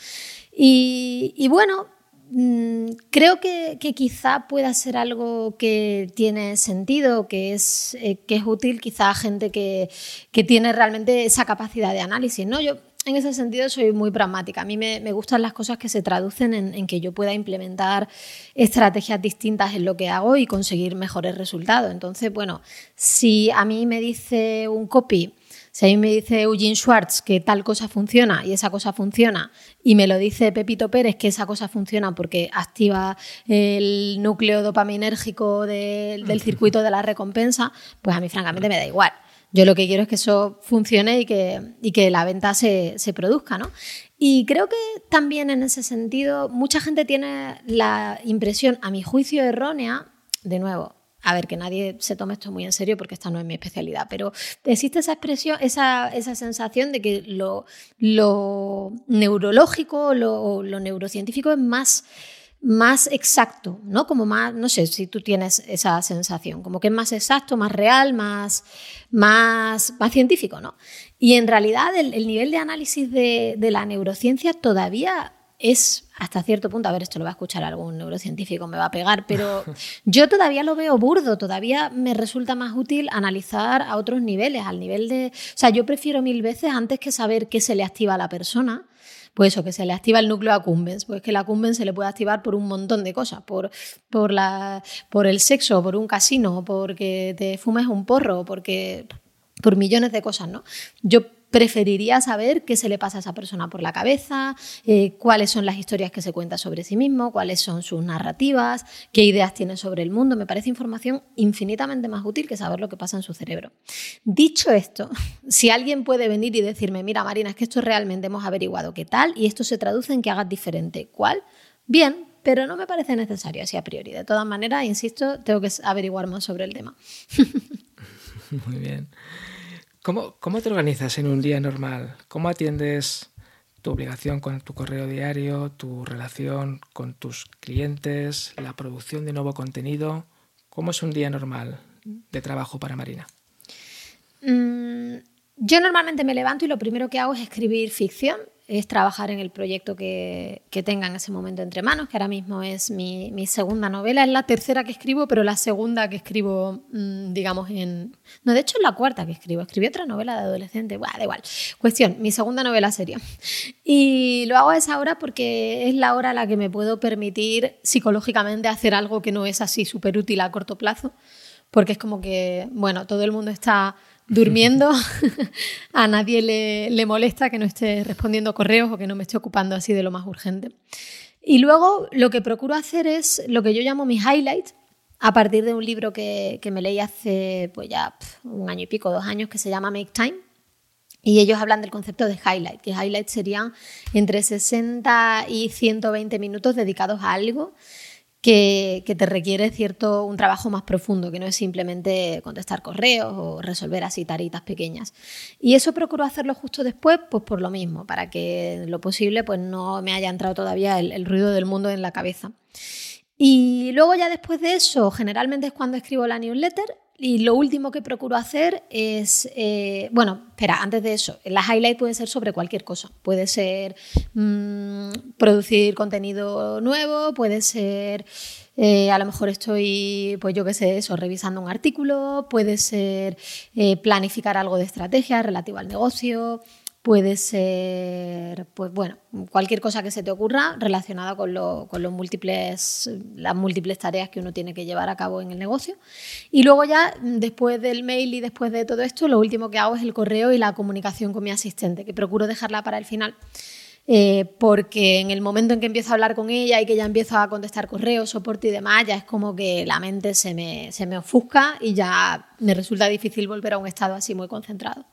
Speaker 3: Y, bueno, mmm, creo que, quizá pueda ser algo que tiene sentido, que es, eh, que es útil quizá a gente que, que, tiene realmente esa capacidad de análisis. ¿no? Yo en ese sentido soy muy pragmática. A mí me, me gustan las cosas que se traducen en, en, que yo pueda implementar estrategias distintas en lo que hago y conseguir mejores resultados. Entonces, bueno, si a mí me dice un copy, si a mí me dice Eugene Schwartz que tal cosa funciona y esa cosa funciona, y me lo dice Pepito Pérez que esa cosa funciona porque activa el núcleo dopaminérgico de, del <laughs> circuito de la recompensa, pues a mí francamente me da igual. Yo lo que quiero es que eso funcione y que, y que la venta se, se produzca, ¿no? Y creo que también en ese sentido mucha gente tiene la impresión, a mi juicio errónea, de nuevo, a ver, que nadie se tome esto muy en serio porque esta no es mi especialidad, pero existe esa expresión, esa, esa sensación de que lo, lo neurológico, lo, lo, neurocientífico es más, más exacto, ¿no? Como más, no sé si tú tienes esa sensación, como que es más exacto, más real, más, más, más científico, ¿no? Y en realidad el, nivel de análisis de, de, la neurociencia todavía es hasta cierto punto, a ver, esto lo va a escuchar algún neurocientífico, me va a pegar, pero <laughs> yo todavía lo veo burdo, todavía me resulta más útil analizar a otros niveles, al nivel de, o sea, yo prefiero mil veces antes que saber qué se le activa a la persona, pues eso, que se le activa el núcleo accumbens, pues que la accumbens se le puede activar por un montón de cosas, por, por, la, por el sexo, por un casino, porque te fumes un porro, porque por millones de cosas, ¿no? Yo preferiría saber qué se le pasa a esa persona por la cabeza, eh, cuáles son las historias que se cuenta sobre sí mismo, cuáles son sus narrativas, qué ideas tiene sobre el mundo. Me parece información infinitamente más útil que saber lo que pasa en su cerebro. Dicho esto, <laughs> si alguien puede venir y decirme, mira Marina, es que esto realmente hemos averiguado qué tal y esto se traduce en que hagas diferente, ¿cuál? Bien, pero no me parece necesario así a priori. De todas maneras, insisto, tengo que averiguar más sobre el tema. <laughs>
Speaker 2: Muy bien. ¿Cómo, te organizas en un día normal? ¿Cómo atiendes tu obligación con tu correo diario, tu relación con tus clientes, la producción de nuevo contenido? ¿Cómo es un día normal de trabajo para Marina?
Speaker 3: Mm, yo normalmente me levanto y lo primero que hago es escribir ficción es trabajar en el proyecto que, que, tenga en ese momento entre manos, que ahora mismo es mi, mi, segunda novela. Es la tercera que escribo, pero la segunda que escribo, mm, digamos, en... No, de hecho es la cuarta que escribo. Escribí otra novela de adolescente. Da igual. Cuestión, mi segunda novela seria. Y lo hago a esa hora porque es la hora a la que me puedo permitir psicológicamente hacer algo que no es así súper útil a corto plazo, porque es como que, bueno, todo el mundo está durmiendo, <laughs> a nadie le, molesta que no esté respondiendo correos o que no me esté ocupando así de lo más urgente. Y luego lo que procuro hacer es lo que yo llamo mis highlights, a partir de un libro que, me leí hace pues ya un año y pico, dos años, que se llama Make Time. Y ellos hablan del concepto de highlight, que highlight serían entre 60 y 120 minutos dedicados a algo que, te requiere cierto un trabajo más profundo, que no es simplemente contestar correos o resolver así taritas pequeñas. Y eso procuro hacerlo justo después, pues por lo mismo, para que lo posible pues no me haya entrado todavía el, el ruido del mundo en la cabeza. Y luego ya después de eso, generalmente es cuando escribo la newsletter y lo último que procuro hacer es, eh, bueno, espera, antes de eso, la highlight puede ser sobre cualquier cosa. Puede ser mm, producir contenido nuevo, puede ser, eh, a lo mejor estoy, pues yo qué sé, eso, revisando un artículo, puede ser eh, planificar algo de estrategia relativo al negocio, puede ser, pues bueno, cualquier cosa que se te ocurra relacionada con, los múltiples, las múltiples tareas que uno tiene que llevar a cabo en el negocio. Y luego ya, después del mail y después de todo esto, lo último que hago es el correo y la comunicación con mi asistente, que procuro dejarla para el final. Eh, porque en el momento en que empiezo a hablar con ella y que ya empiezo a contestar correos, soporte y demás, ya es como que la mente se me, se me ofusca y ya me resulta difícil volver a un estado así muy concentrado.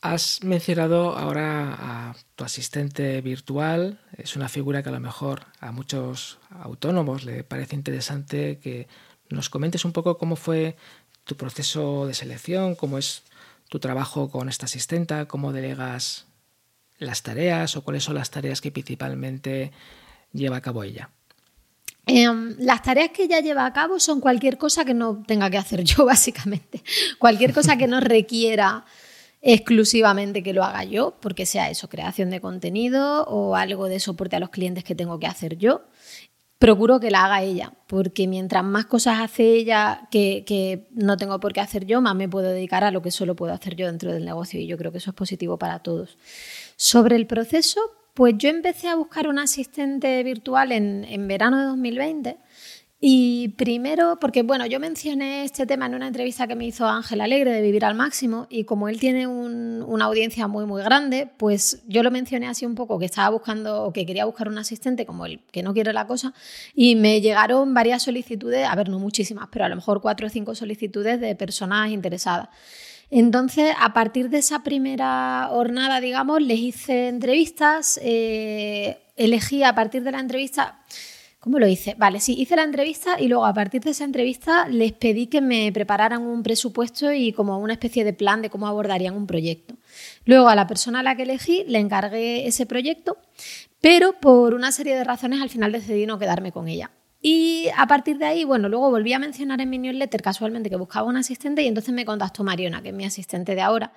Speaker 2: Has mencionado ahora a tu asistente virtual. Es una figura que a lo mejor a muchos autónomos le parece interesante que nos comentes un poco cómo fue tu proceso de selección, cómo es tu trabajo con esta asistenta, cómo delegas las tareas o cuáles son las tareas que principalmente lleva a cabo ella.
Speaker 3: Em, las tareas que ella lleva a cabo son cualquier cosa que no tenga que hacer yo, <laughs> básicamente. Cualquier cosa que no requiera exclusivamente que lo haga yo, porque sea eso, creación de contenido o algo de soporte a los clientes que tengo que hacer yo. Procuro que la haga ella, porque mientras más cosas hace ella que, no tengo por qué hacer yo, más me puedo dedicar a lo que solo puedo hacer yo dentro del negocio y yo creo que eso es positivo para todos. Sobre el proceso, pues yo empecé a buscar un asistente virtual en, en verano de 2020 y primero, porque bueno, yo mencioné este tema en una entrevista que me hizo Ángel Alegre de Vivir al Máximo y como él tiene una audiencia muy muy grande, pues yo lo mencioné así un poco, que estaba buscando o que quería buscar un asistente como el que no quiere la cosa y me llegaron varias solicitudes, a ver, no muchísimas, pero a lo mejor cuatro o cinco solicitudes de personas interesadas. Entonces, a partir de esa primera jornada, digamos, les hice entrevistas, eh, elegí a partir de la entrevista ¿Cómo lo hice? Vale, sí, hice la entrevista y luego a partir de esa entrevista les pedí que me prepararan un presupuesto y como una especie de plan de cómo abordarían un proyecto. Luego a la persona a la que elegí le encargué ese proyecto, pero por una serie de razones al final decidí no quedarme con ella. Y a partir de ahí, bueno, luego volví a mencionar en mi newsletter casualmente que buscaba un asistente y entonces me contactó Mariona, que es mi asistente de ahora.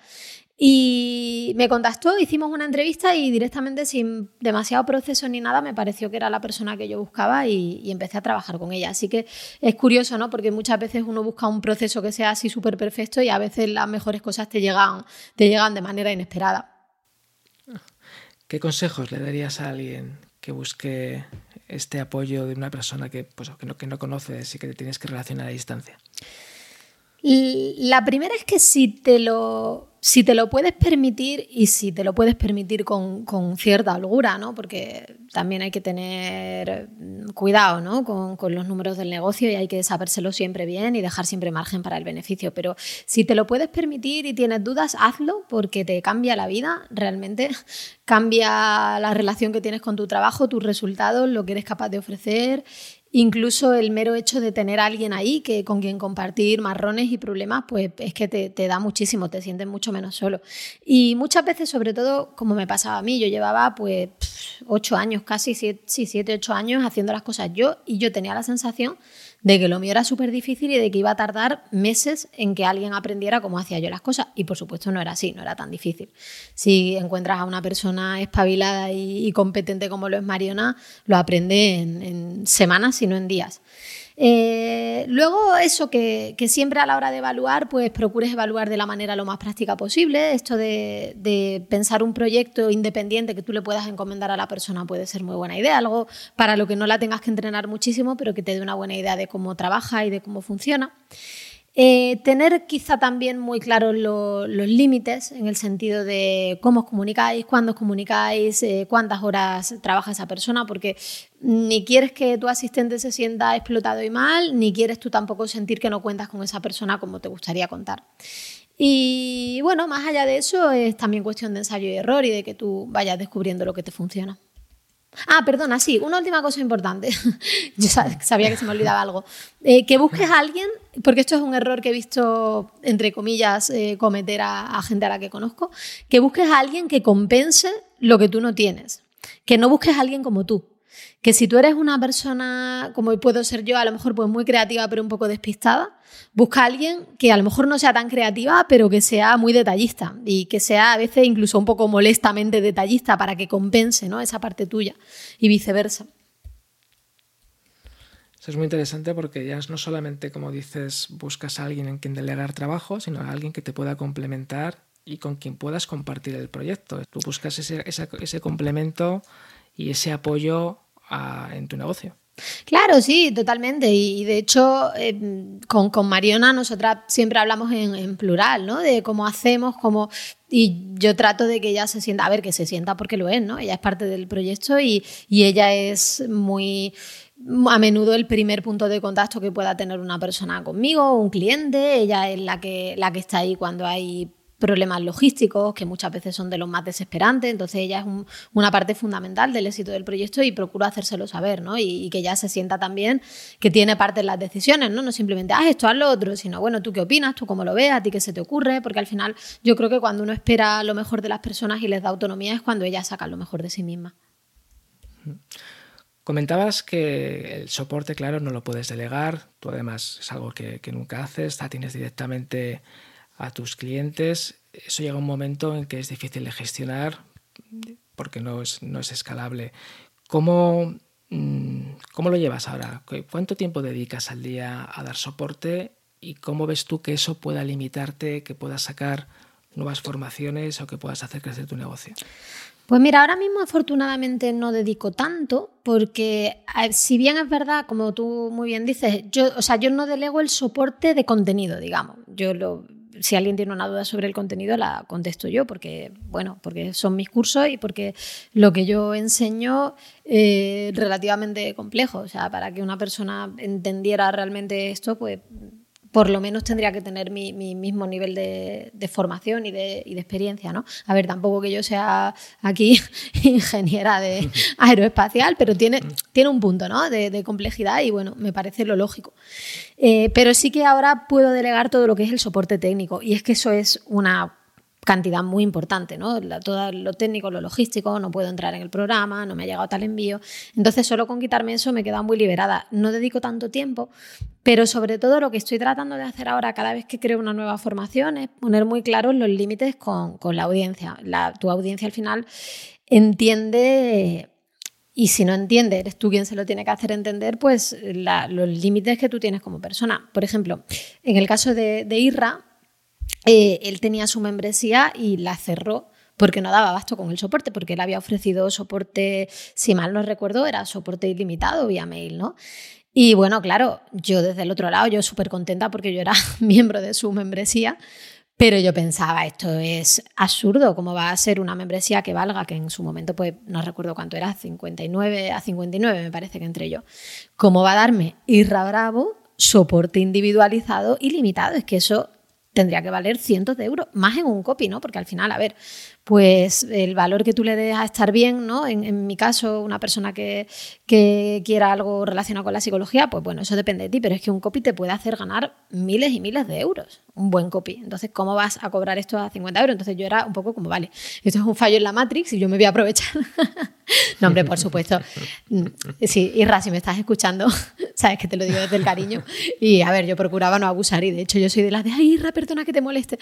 Speaker 3: Y me contactó, hicimos una entrevista y directamente sin demasiado proceso ni nada me pareció que era la persona que yo buscaba y, empecé a trabajar con ella. Así que es curioso, ¿no? Porque muchas veces uno busca un proceso que sea así súper perfecto y a veces las mejores cosas te llegan, te llegan de manera inesperada.
Speaker 2: ¿Qué consejos le darías a alguien que busque este apoyo de una persona que, pues, que, no, que no conoces y que te tienes que relacionar a distancia?
Speaker 3: La primera es que si te lo si te lo puedes permitir y si te lo puedes permitir con, cierta holgura, ¿no? porque también hay que tener mm, cuidado ¿no? con, con, los números del negocio y hay que sabérselo siempre bien y dejar siempre margen para el beneficio. Pero si te lo puedes permitir y tienes dudas, hazlo porque te cambia la vida, realmente <laughs> cambia la relación que tienes con tu trabajo, tus resultados, lo que eres capaz de ofrecer Incluso el mero hecho de tener a alguien ahí que, con quien compartir marrones y problemas, pues es que te, da muchísimo, te sientes mucho menos solo. Y muchas veces, sobre todo, como me pasaba a mí, yo llevaba pues ocho años, casi siete, sí, siete, ocho años haciendo las cosas yo y yo tenía la sensación de que lo mío era súper difícil y de que iba a tardar meses en que alguien aprendiera cómo hacía yo las cosas. Y por supuesto no era así, no era tan difícil. Si encuentras a una persona espabilada y, competente como lo es Mariona, lo aprende en, semanas, sino en días. Eh, luego, eso que, siempre a la hora de evaluar, pues procures evaluar de la manera lo más práctica posible. Esto de, de, pensar un proyecto independiente que tú le puedas encomendar a la persona puede ser muy buena idea. Algo para lo que no la tengas que entrenar muchísimo, pero que te dé una buena idea de cómo trabaja y de cómo funciona. Eh, tener quizá también muy claros los límites en el sentido de cómo os comunicáis, cuándo os comunicáis, eh, cuántas horas trabaja esa persona, porque ni quieres que tu asistente se sienta explotado y mal, ni quieres tú tampoco sentir que no cuentas con esa persona como te gustaría contar. Y bueno, más allá de eso, es también cuestión de ensayo y error y de que tú vayas descubriendo lo que te funciona. Ah, perdona, sí, una última cosa importante. <laughs> Yo sabía que se me olvidaba algo. Eh, que busques a alguien, porque esto es un error que he visto, entre comillas, eh, cometer a, gente a la que conozco, que busques a alguien que compense lo que tú no tienes. Que no busques a alguien como tú. Que si tú eres una persona, como puedo ser yo, a lo mejor pues muy creativa pero un poco despistada, busca a alguien que a lo mejor no sea tan creativa pero que sea muy detallista y que sea a veces incluso un poco molestamente detallista para que compense ¿no? esa parte tuya y viceversa.
Speaker 2: Eso es muy interesante porque ya no solamente, como dices, buscas a alguien en quien delegar trabajo, sino a alguien que te pueda complementar y con quien puedas compartir el proyecto. Tú buscas ese, ese complemento y ese apoyo en tu negocio.
Speaker 3: Claro, sí, totalmente. Y de hecho, eh, con, con, Mariona nosotras siempre hablamos en, plural, ¿no? De cómo hacemos, cómo... Y yo trato de que ella se sienta, a ver, que se sienta porque lo es, ¿no? Ella es parte del proyecto y, y ella es muy a menudo el primer punto de contacto que pueda tener una persona conmigo, un cliente, ella es la que, la que está ahí cuando hay problemas logísticos que muchas veces son de los más desesperantes, entonces ella es una parte fundamental del éxito del proyecto y procuro hacérselo saber, ¿no? Y, que ella se sienta también que tiene parte en las decisiones, ¿no? No simplemente, haz esto, haz lo otro, sino, bueno, ¿tú qué opinas? ¿Tú cómo lo ves? ¿A ti qué se te ocurre? Porque al final yo creo que cuando uno espera lo mejor de las personas y les da autonomía es cuando ellas sacan lo mejor de sí mismas.
Speaker 2: Comentabas que el soporte, claro, no lo puedes delegar, tú además es algo que, que nunca haces, la tienes directamente a tus clientes, eso llega un momento en que es difícil de gestionar porque no es, no es escalable. ¿Cómo, mm, ¿Cómo lo llevas ahora? ¿Cuánto tiempo dedicas al día a dar soporte y cómo ves tú que eso pueda limitarte, que puedas sacar nuevas formaciones o que puedas hacer crecer tu negocio?
Speaker 3: Pues mira, ahora mismo afortunadamente no dedico tanto porque si bien es verdad, como tú muy bien dices, yo, o sea, yo no delego el soporte de contenido, digamos. Yo lo, si alguien tiene una duda sobre el contenido, la contesto yo, porque, bueno, porque son mis cursos y porque lo que yo enseño es relativamente complejo. O sea, para que una persona entendiera realmente esto, pues por lo menos tendría que tener mi, mismo nivel de, formación y de, experiencia, ¿no? A ver, tampoco que yo sea aquí <laughs> ingeniera de <laughs> aeroespacial, pero tiene, tiene un punto, ¿no? De, complejidad y bueno, me parece lo lógico. Eh, pero sí que ahora puedo delegar todo lo que es el soporte técnico y es que eso es una cantidad muy importante, ¿no? todo lo técnico, lo logístico, no puedo entrar en el programa, no me ha llegado tal envío. Entonces, solo con quitarme eso me queda muy liberada. No dedico tanto tiempo, pero sobre todo lo que estoy tratando de hacer ahora cada vez que creo una nueva formación es poner muy claros los límites con, la audiencia. tu audiencia al final entiende y si no entiende, eres tú quien se lo tiene que hacer entender, pues los límites que tú tienes como persona. Por ejemplo, en el caso de, de Irra, eh, él tenía su membresía y la cerró porque no daba abasto con el soporte, porque él había ofrecido soporte, si mal no recuerdo, era soporte ilimitado vía mail, ¿no? Y bueno, claro, yo desde el otro lado, yo súper contenta porque yo era <laughs> miembro de su membresía, pero yo pensaba, esto es absurdo, ¿cómo va a ser una membresía que valga, que en su momento, pues no recuerdo cuánto era, 59 a 59 me parece que entre yo, ¿cómo va a darme Irra Bravo soporte individualizado ilimitado? Es que eso tendría que valer cientos de euros, más en un copy, ¿no? Porque al final, a ver, pues el valor que tú le des a estar bien, ¿no? En, mi caso, una persona que, que, quiera algo relacionado con la psicología, pues bueno, eso depende de ti, pero es que un copy te puede hacer ganar miles y miles de euros, un buen copy. Entonces, ¿cómo vas a cobrar esto a 50 euros? Entonces yo era un poco como, vale, esto es un fallo en la Matrix y yo me voy a aprovechar. <laughs> no, hombre, por supuesto. Mm, sí, Irra, si me estás escuchando, <laughs> sabes que te lo digo desde el cariño. Y a ver, yo procuraba no abusar y de hecho yo soy de las de, ay, Irra, perdona que te moleste.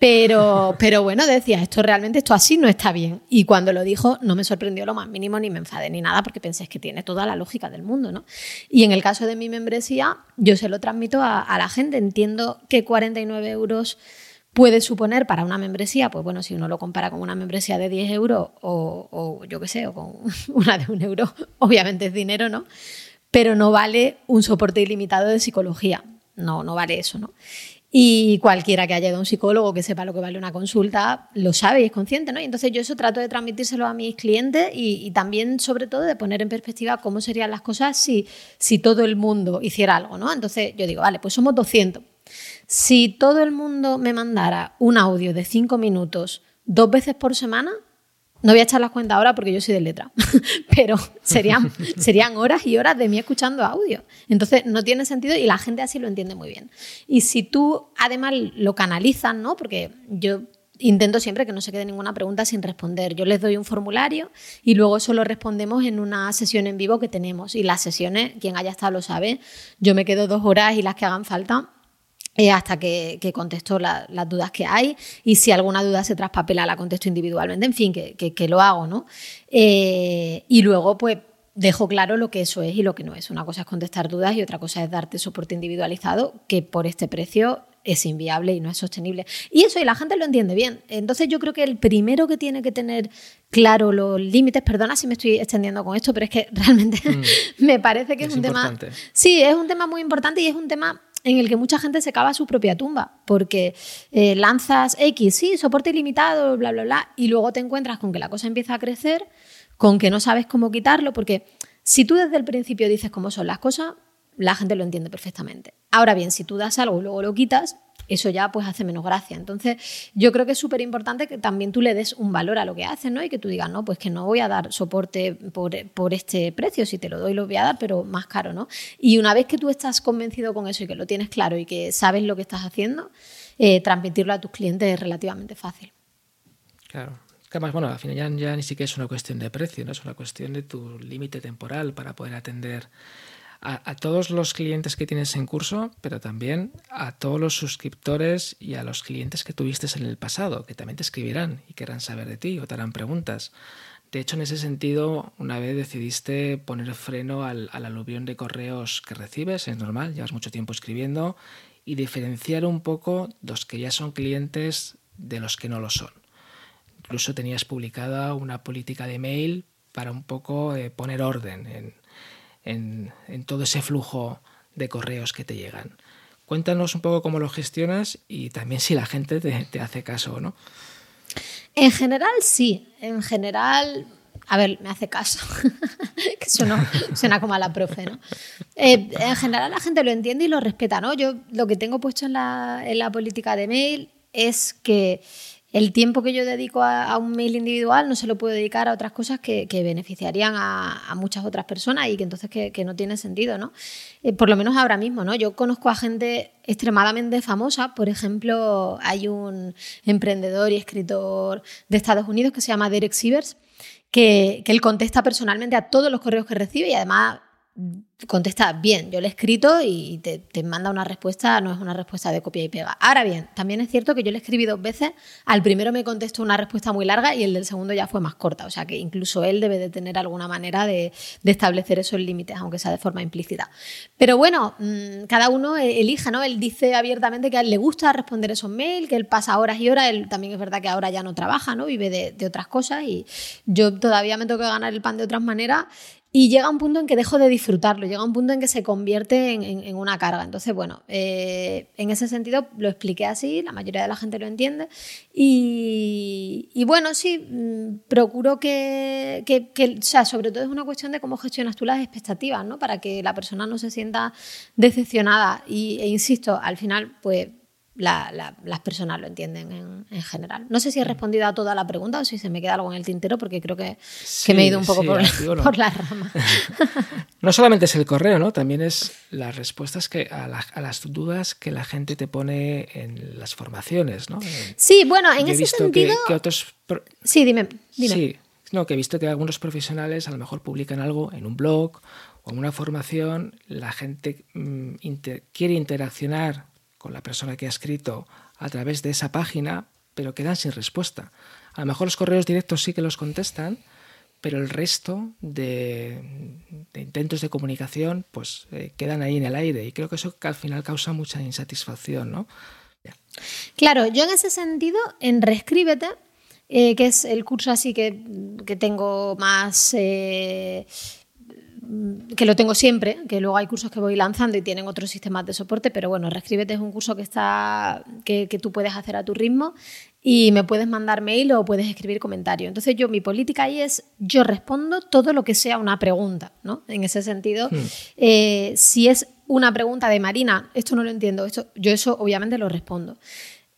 Speaker 3: Pero, pero bueno, decía, esto realmente esto así no está bien. Y cuando lo dijo, no me sorprendió lo más mínimo, ni me enfadé ni nada, porque pensé que tiene toda la lógica del mundo, ¿no? Y en el caso de mi membresía, yo se lo transmito a, la gente. Entiendo que 49 euros puede suponer para una membresía, pues bueno, si uno lo compara con una membresía de 10 euros o, o yo qué sé, o con <laughs> una de un euro, obviamente es dinero, ¿no? Pero no vale un soporte ilimitado de psicología. No, no vale eso, ¿no? Y cualquiera que haya ido a un psicólogo que sepa lo que vale una consulta lo sabe y es consciente, ¿no? Y entonces yo eso trato de transmitírselo a mis clientes y, también, sobre todo, de poner en perspectiva cómo serían las cosas si, si todo el mundo hiciera algo, ¿no? Entonces yo digo, vale, pues somos 200. Si todo el mundo me mandara un audio de cinco minutos dos veces por semana, no voy a echar las cuentas ahora porque yo soy de letra, <laughs> pero serían, <laughs> serían horas y horas de mí escuchando audio. Entonces no tiene sentido y la gente así lo entiende muy bien. Y si tú además lo canalizas, ¿no? Porque yo intento siempre que no se quede ninguna pregunta sin responder. Yo les doy un formulario y luego eso lo respondemos en una sesión en vivo que tenemos. Y las sesiones, quien haya estado lo sabe, yo me quedo dos horas y las que hagan falta eh, hasta que, contesto las dudas que hay y si alguna duda se traspapela la contesto individualmente, en fin, que, lo hago, ¿no? Eh, y luego, pues, dejo claro lo que eso es y lo que no es. Una cosa es contestar dudas y otra cosa es darte soporte individualizado, que por este precio es inviable y no es sostenible. Y eso, y la gente lo entiende bien. Entonces yo creo que el primero que tiene que tener claro los límites, perdona si me estoy extendiendo con esto, pero es que <laughs> realmente mm. me parece que es, un tema... Sí, es un tema muy importante y es un tema en el que mucha gente se cava su propia tumba, porque eh, lanzas X, sí, soporte ilimitado, bla, bla, bla, y luego te encuentras con que la cosa empieza a crecer, con que no sabes cómo quitarlo, porque si tú desde el principio dices cómo son las cosas, la gente lo entiende perfectamente. Ahora bien, si tú das algo y luego lo quitas, eso ya pues hace menos gracia. Entonces, yo creo que es súper importante que también tú le des un valor a lo que haces, ¿no? Y que tú digas, no, pues que no voy a dar soporte por, este precio, si te lo doy lo voy a dar, pero más caro, ¿no? Y una vez que tú estás convencido con eso y que lo tienes claro y que sabes lo que estás haciendo, eh, transmitirlo a tus clientes es relativamente fácil.
Speaker 2: Claro. Además, bueno, al final ya, ya ni siquiera es una cuestión de precio, ¿no? Es una cuestión de tu límite temporal para poder atender a, todos los clientes que tienes en curso, pero también a todos los suscriptores y a los clientes que tuviste en el pasado, que también te escribirán y querrán saber de ti o te harán preguntas. De hecho, en ese sentido, una vez decidiste poner freno al, al aluvión de correos que recibes, es normal, llevas mucho tiempo escribiendo, y diferenciar un poco los que ya son clientes de los que no lo son. Incluso tenías publicada una política de mail para un poco eh, poner orden en, en, todo ese flujo de correos que te llegan. Cuéntanos un poco cómo lo gestionas y también si la gente te, hace caso o no.
Speaker 3: En general, sí. En general, a ver, me hace caso. <laughs> que suena, suena, como a la profe, ¿no? Eh, en general la gente lo entiende y lo respeta, ¿no? Yo lo que tengo puesto en la, en la política de mail es que el tiempo que yo dedico a, un mail individual no se lo puedo dedicar a otras cosas que, beneficiarían a, muchas otras personas y que entonces que, no tiene sentido, ¿no? Eh, por lo menos ahora mismo, ¿no? Yo conozco a gente extremadamente famosa, por ejemplo, hay un emprendedor y escritor de Estados Unidos que se llama Derek Sivers, que, que él contesta personalmente a todos los correos que recibe y además contesta bien, yo le he escrito y te, manda una respuesta, no es una respuesta de copia y pega. Ahora bien, también es cierto que yo le escribí dos veces, al primero me contestó una respuesta muy larga y el del segundo ya fue más corta, o sea que incluso él debe de tener alguna manera de, establecer esos límites, aunque sea de forma implícita. Pero bueno, mm, cada uno e, elija, ¿no? Él dice abiertamente que a él le gusta responder esos mails, que él pasa horas y horas, él también es verdad que ahora ya no trabaja, ¿no? Vive de, otras cosas y yo todavía me tengo que ganar el pan de otras maneras y llega un punto en que dejo de disfrutarlo, llega un punto en que se convierte en, una carga. Entonces, bueno, eh, en ese sentido lo expliqué así, la mayoría de la gente lo entiende. Y, bueno, sí, mm, procuro que, o sea, sobre todo es una cuestión de cómo gestionas tú las expectativas, ¿no? Para que la persona no se sienta decepcionada. Y, e insisto, al final, pues las personas lo entienden en, general. No sé si he respondido a toda la pregunta o si se me queda algo en el tintero, porque creo que, me he ido un poco por, <laughs> por, la rama. <laughs>
Speaker 2: no solamente es el correo, ¿no? También es las respuestas que a, las dudas que la gente te pone en las formaciones, ¿no?
Speaker 3: Sí, bueno, en ese sentido... Sí, dime, dime.
Speaker 2: Sí, no, que he visto que algunos profesionales a lo mejor publican algo en un blog o en una formación, la gente mm, quiere interaccionar con la persona que ha escrito a través de esa página, pero quedan sin respuesta. A lo mejor los correos directos sí que los contestan, pero el resto de, intentos de comunicación pues eh, quedan ahí en el aire y creo que eso al final causa mucha insatisfacción, ¿no?
Speaker 3: Claro, yo en ese sentido, en Reescríbete, eh, que es el curso así que, tengo más... Eh, que lo tengo siempre, que luego hay cursos que voy lanzando y tienen otros sistemas de soporte, pero bueno, Reescríbete es un curso que, está, que, tú puedes hacer a tu ritmo y me puedes mandar mail o puedes escribir comentarios. Entonces yo, mi política ahí es, yo respondo todo lo que sea una pregunta, ¿no? En ese sentido, hmm. eh, si es una pregunta de Marina, esto no lo entiendo, esto, yo eso obviamente lo respondo.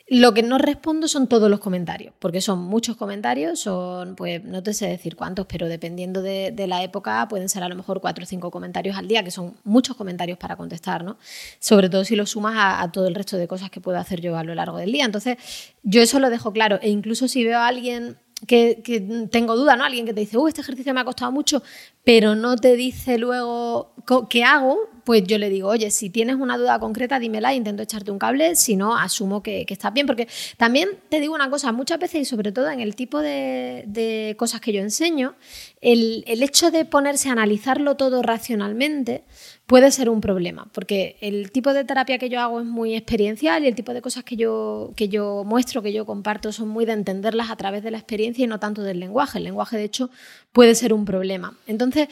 Speaker 3: Lo que no respondo son todos los comentarios, porque son muchos comentarios, son, pues no te sé decir cuántos, pero dependiendo de, la época pueden ser a lo mejor cuatro o cinco comentarios al día, que son muchos comentarios para contestar, ¿no? Sobre todo si lo sumas a, todo el resto de cosas que puedo hacer yo a lo largo del día. Entonces, yo eso lo dejo claro, e incluso si veo a alguien que, tengo duda, ¿no? Alguien que te dice, uh, este ejercicio me ha costado mucho, pero no te dice luego qué hago, pues yo le digo, oye, si tienes una duda concreta, dímela, intento echarte un cable, si no, asumo que, estás bien. Porque también te digo una cosa, muchas veces y sobre todo en el tipo de, cosas que yo enseño, el, el hecho de ponerse a analizarlo todo racionalmente, puede ser un problema, porque el tipo de terapia que yo hago es muy experiencial y el tipo de cosas que yo, que yo muestro, que yo comparto, son muy de entenderlas a través de la experiencia y no tanto del lenguaje. El lenguaje, de hecho, puede ser un problema. Entonces,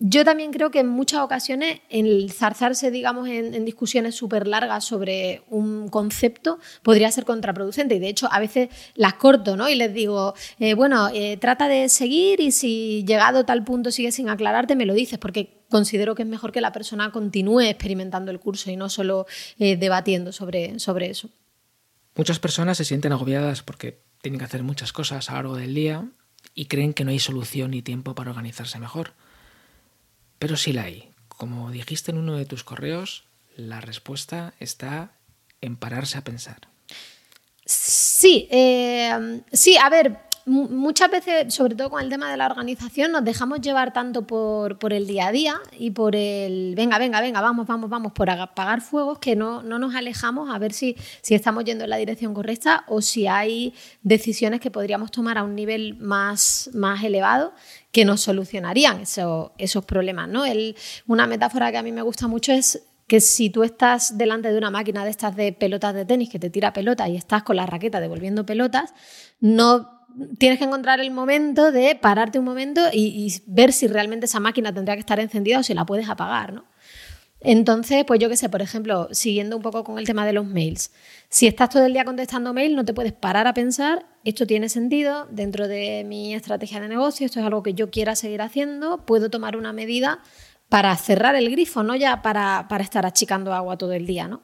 Speaker 3: yo también creo que en muchas ocasiones el zarzarse, digamos, en, discusiones súper largas sobre un concepto podría ser contraproducente. Y de hecho, a veces las corto, ¿no? Y les digo, eh, bueno, eh, trata de seguir y si llegado tal punto sigue sin aclararte, me lo dices, porque considero que es mejor que la persona continúe experimentando el curso y no solo eh, debatiendo sobre, sobre eso.
Speaker 2: Muchas personas se sienten agobiadas porque tienen que hacer muchas cosas a lo largo del día y creen que no hay solución ni tiempo para organizarse mejor. Pero sí la hay. Como dijiste en uno de tus correos, la respuesta está en pararse a pensar.
Speaker 3: Sí, eh, sí, a ver, muchas veces, sobre todo con el tema de la organización, nos dejamos llevar tanto por, por, el día a día y por el venga, venga, venga, vamos, vamos, vamos, por apagar fuegos que no, no nos alejamos a ver si, si estamos yendo en la dirección correcta o si hay decisiones que podríamos tomar a un nivel más, más elevado que nos solucionarían esos problemas. ¿no? una metáfora que a mí me gusta mucho es que si tú estás delante de una máquina de estas de pelotas de tenis que te tira pelotas y estás con la raqueta devolviendo pelotas, no tienes que encontrar el momento de pararte un momento y, ver si realmente esa máquina tendría que estar encendida o si la puedes apagar, ¿no? Entonces, pues yo qué sé, por ejemplo, siguiendo un poco con el tema de los mails, si estás todo el día contestando mail, no te puedes parar a pensar, esto tiene sentido dentro de mi estrategia de negocio, esto es algo que yo quiera seguir haciendo, puedo tomar una medida para cerrar el grifo, no ya para, para estar achicando agua todo el día, ¿no?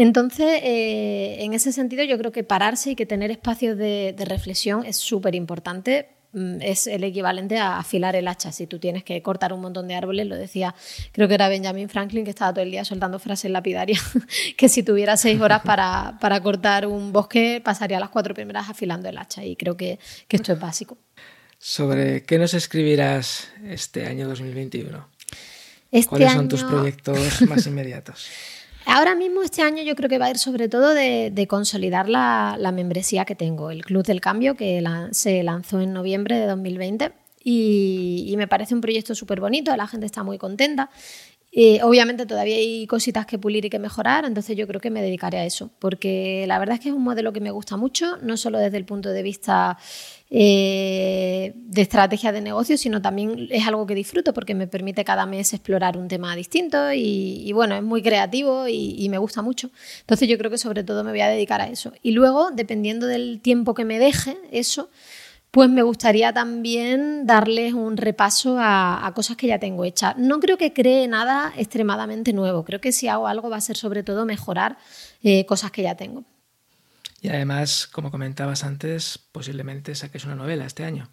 Speaker 3: Entonces, eh, en ese sentido, yo creo que pararse y que tener espacios de, de reflexión es súper importante Mm, es el equivalente a afilar el hacha. Si tú tienes que cortar un montón de árboles, lo decía, creo que era Benjamin Franklin que estaba todo el día soltando frases lapidarias, <laughs> que si tuviera seis horas para, para, cortar un bosque, pasaría las cuatro primeras afilando el hacha. Y creo que, que esto es básico.
Speaker 2: ¿Sobre qué nos escribirás este año 2021?
Speaker 3: Este
Speaker 2: ¿Cuáles
Speaker 3: año...
Speaker 2: son tus proyectos <laughs> más inmediatos?
Speaker 3: Ahora mismo este año yo creo que va a ir sobre todo de, consolidar la, la, membresía que tengo, el Club del Cambio, que la, se lanzó en noviembre de 2020 y, y me parece un proyecto súper bonito, la gente está muy contenta. Eh, obviamente todavía hay cositas que pulir y que mejorar, entonces yo creo que me dedicaré a eso, porque la verdad es que es un modelo que me gusta mucho, no solo desde el punto de vista eh, de estrategia de negocio, sino también es algo que disfruto porque me permite cada mes explorar un tema distinto y, bueno, es muy creativo y, me gusta mucho. Entonces yo creo que sobre todo me voy a dedicar a eso. Y luego, dependiendo del tiempo que me deje, eso, pues me gustaría también darles un repaso a, a, cosas que ya tengo hechas. No creo que cree nada extremadamente nuevo, creo que si hago algo va a ser sobre todo mejorar eh, cosas que ya tengo.
Speaker 2: Y además, como comentabas antes, posiblemente saques una novela este año.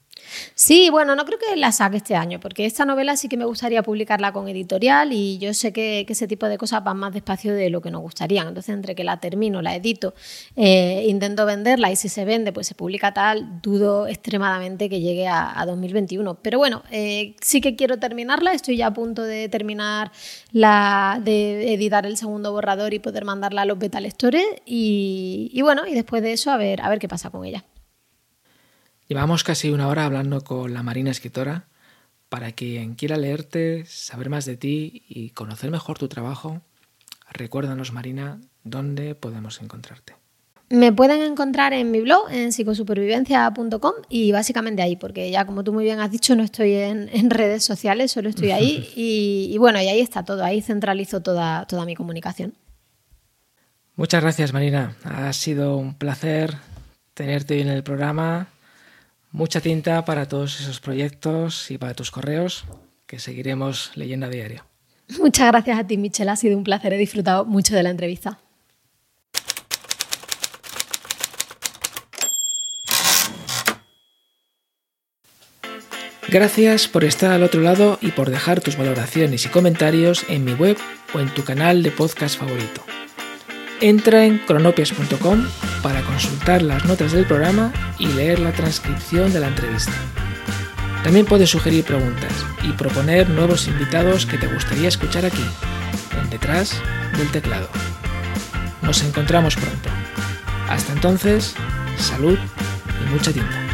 Speaker 3: Sí, bueno, no creo que la saque este año, porque esta novela sí que me gustaría publicarla con editorial y yo sé que, ese tipo de cosas van más despacio de lo que nos gustarían. Entonces, entre que la termino, la edito, eh, intento venderla y si se vende, pues se publica tal, dudo extremadamente que llegue a, a 2021. Pero bueno, eh, sí que quiero terminarla, estoy ya a punto de terminar la, de editar el segundo borrador y poder mandarla a los beta lectores y, y bueno, y después de eso a ver, a ver qué pasa con ella.
Speaker 2: Llevamos casi una hora hablando con la Marina escritora. Para quien quiera leerte, saber más de ti y conocer mejor tu trabajo, recuérdanos, Marina, dónde podemos encontrarte.
Speaker 3: Me pueden encontrar en mi blog, en psicosupervivencia.com y básicamente ahí, porque ya como tú muy bien has dicho, no estoy en, <laughs> en redes sociales, solo estoy ahí <laughs> y, y, bueno, y ahí está todo, ahí centralizo toda, toda mi comunicación.
Speaker 2: Muchas gracias, Marina. Ha sido un placer tenerte hoy en el programa Mucha tinta para todos esos proyectos y para tus correos que seguiremos leyendo a diario.
Speaker 3: Muchas gracias a ti, Michelle. Ha sido un placer. He disfrutado mucho de la entrevista.
Speaker 2: Gracias por estar al otro lado y por dejar tus valoraciones y comentarios en mi web o en tu canal de podcast favorito. Entra en cronopias.com para consultar las notas del programa y leer la transcripción de la entrevista. También puedes sugerir preguntas y proponer nuevos invitados que te gustaría escuchar aquí, en detrás del teclado. Nos encontramos pronto. Hasta entonces, salud y mucha tinta.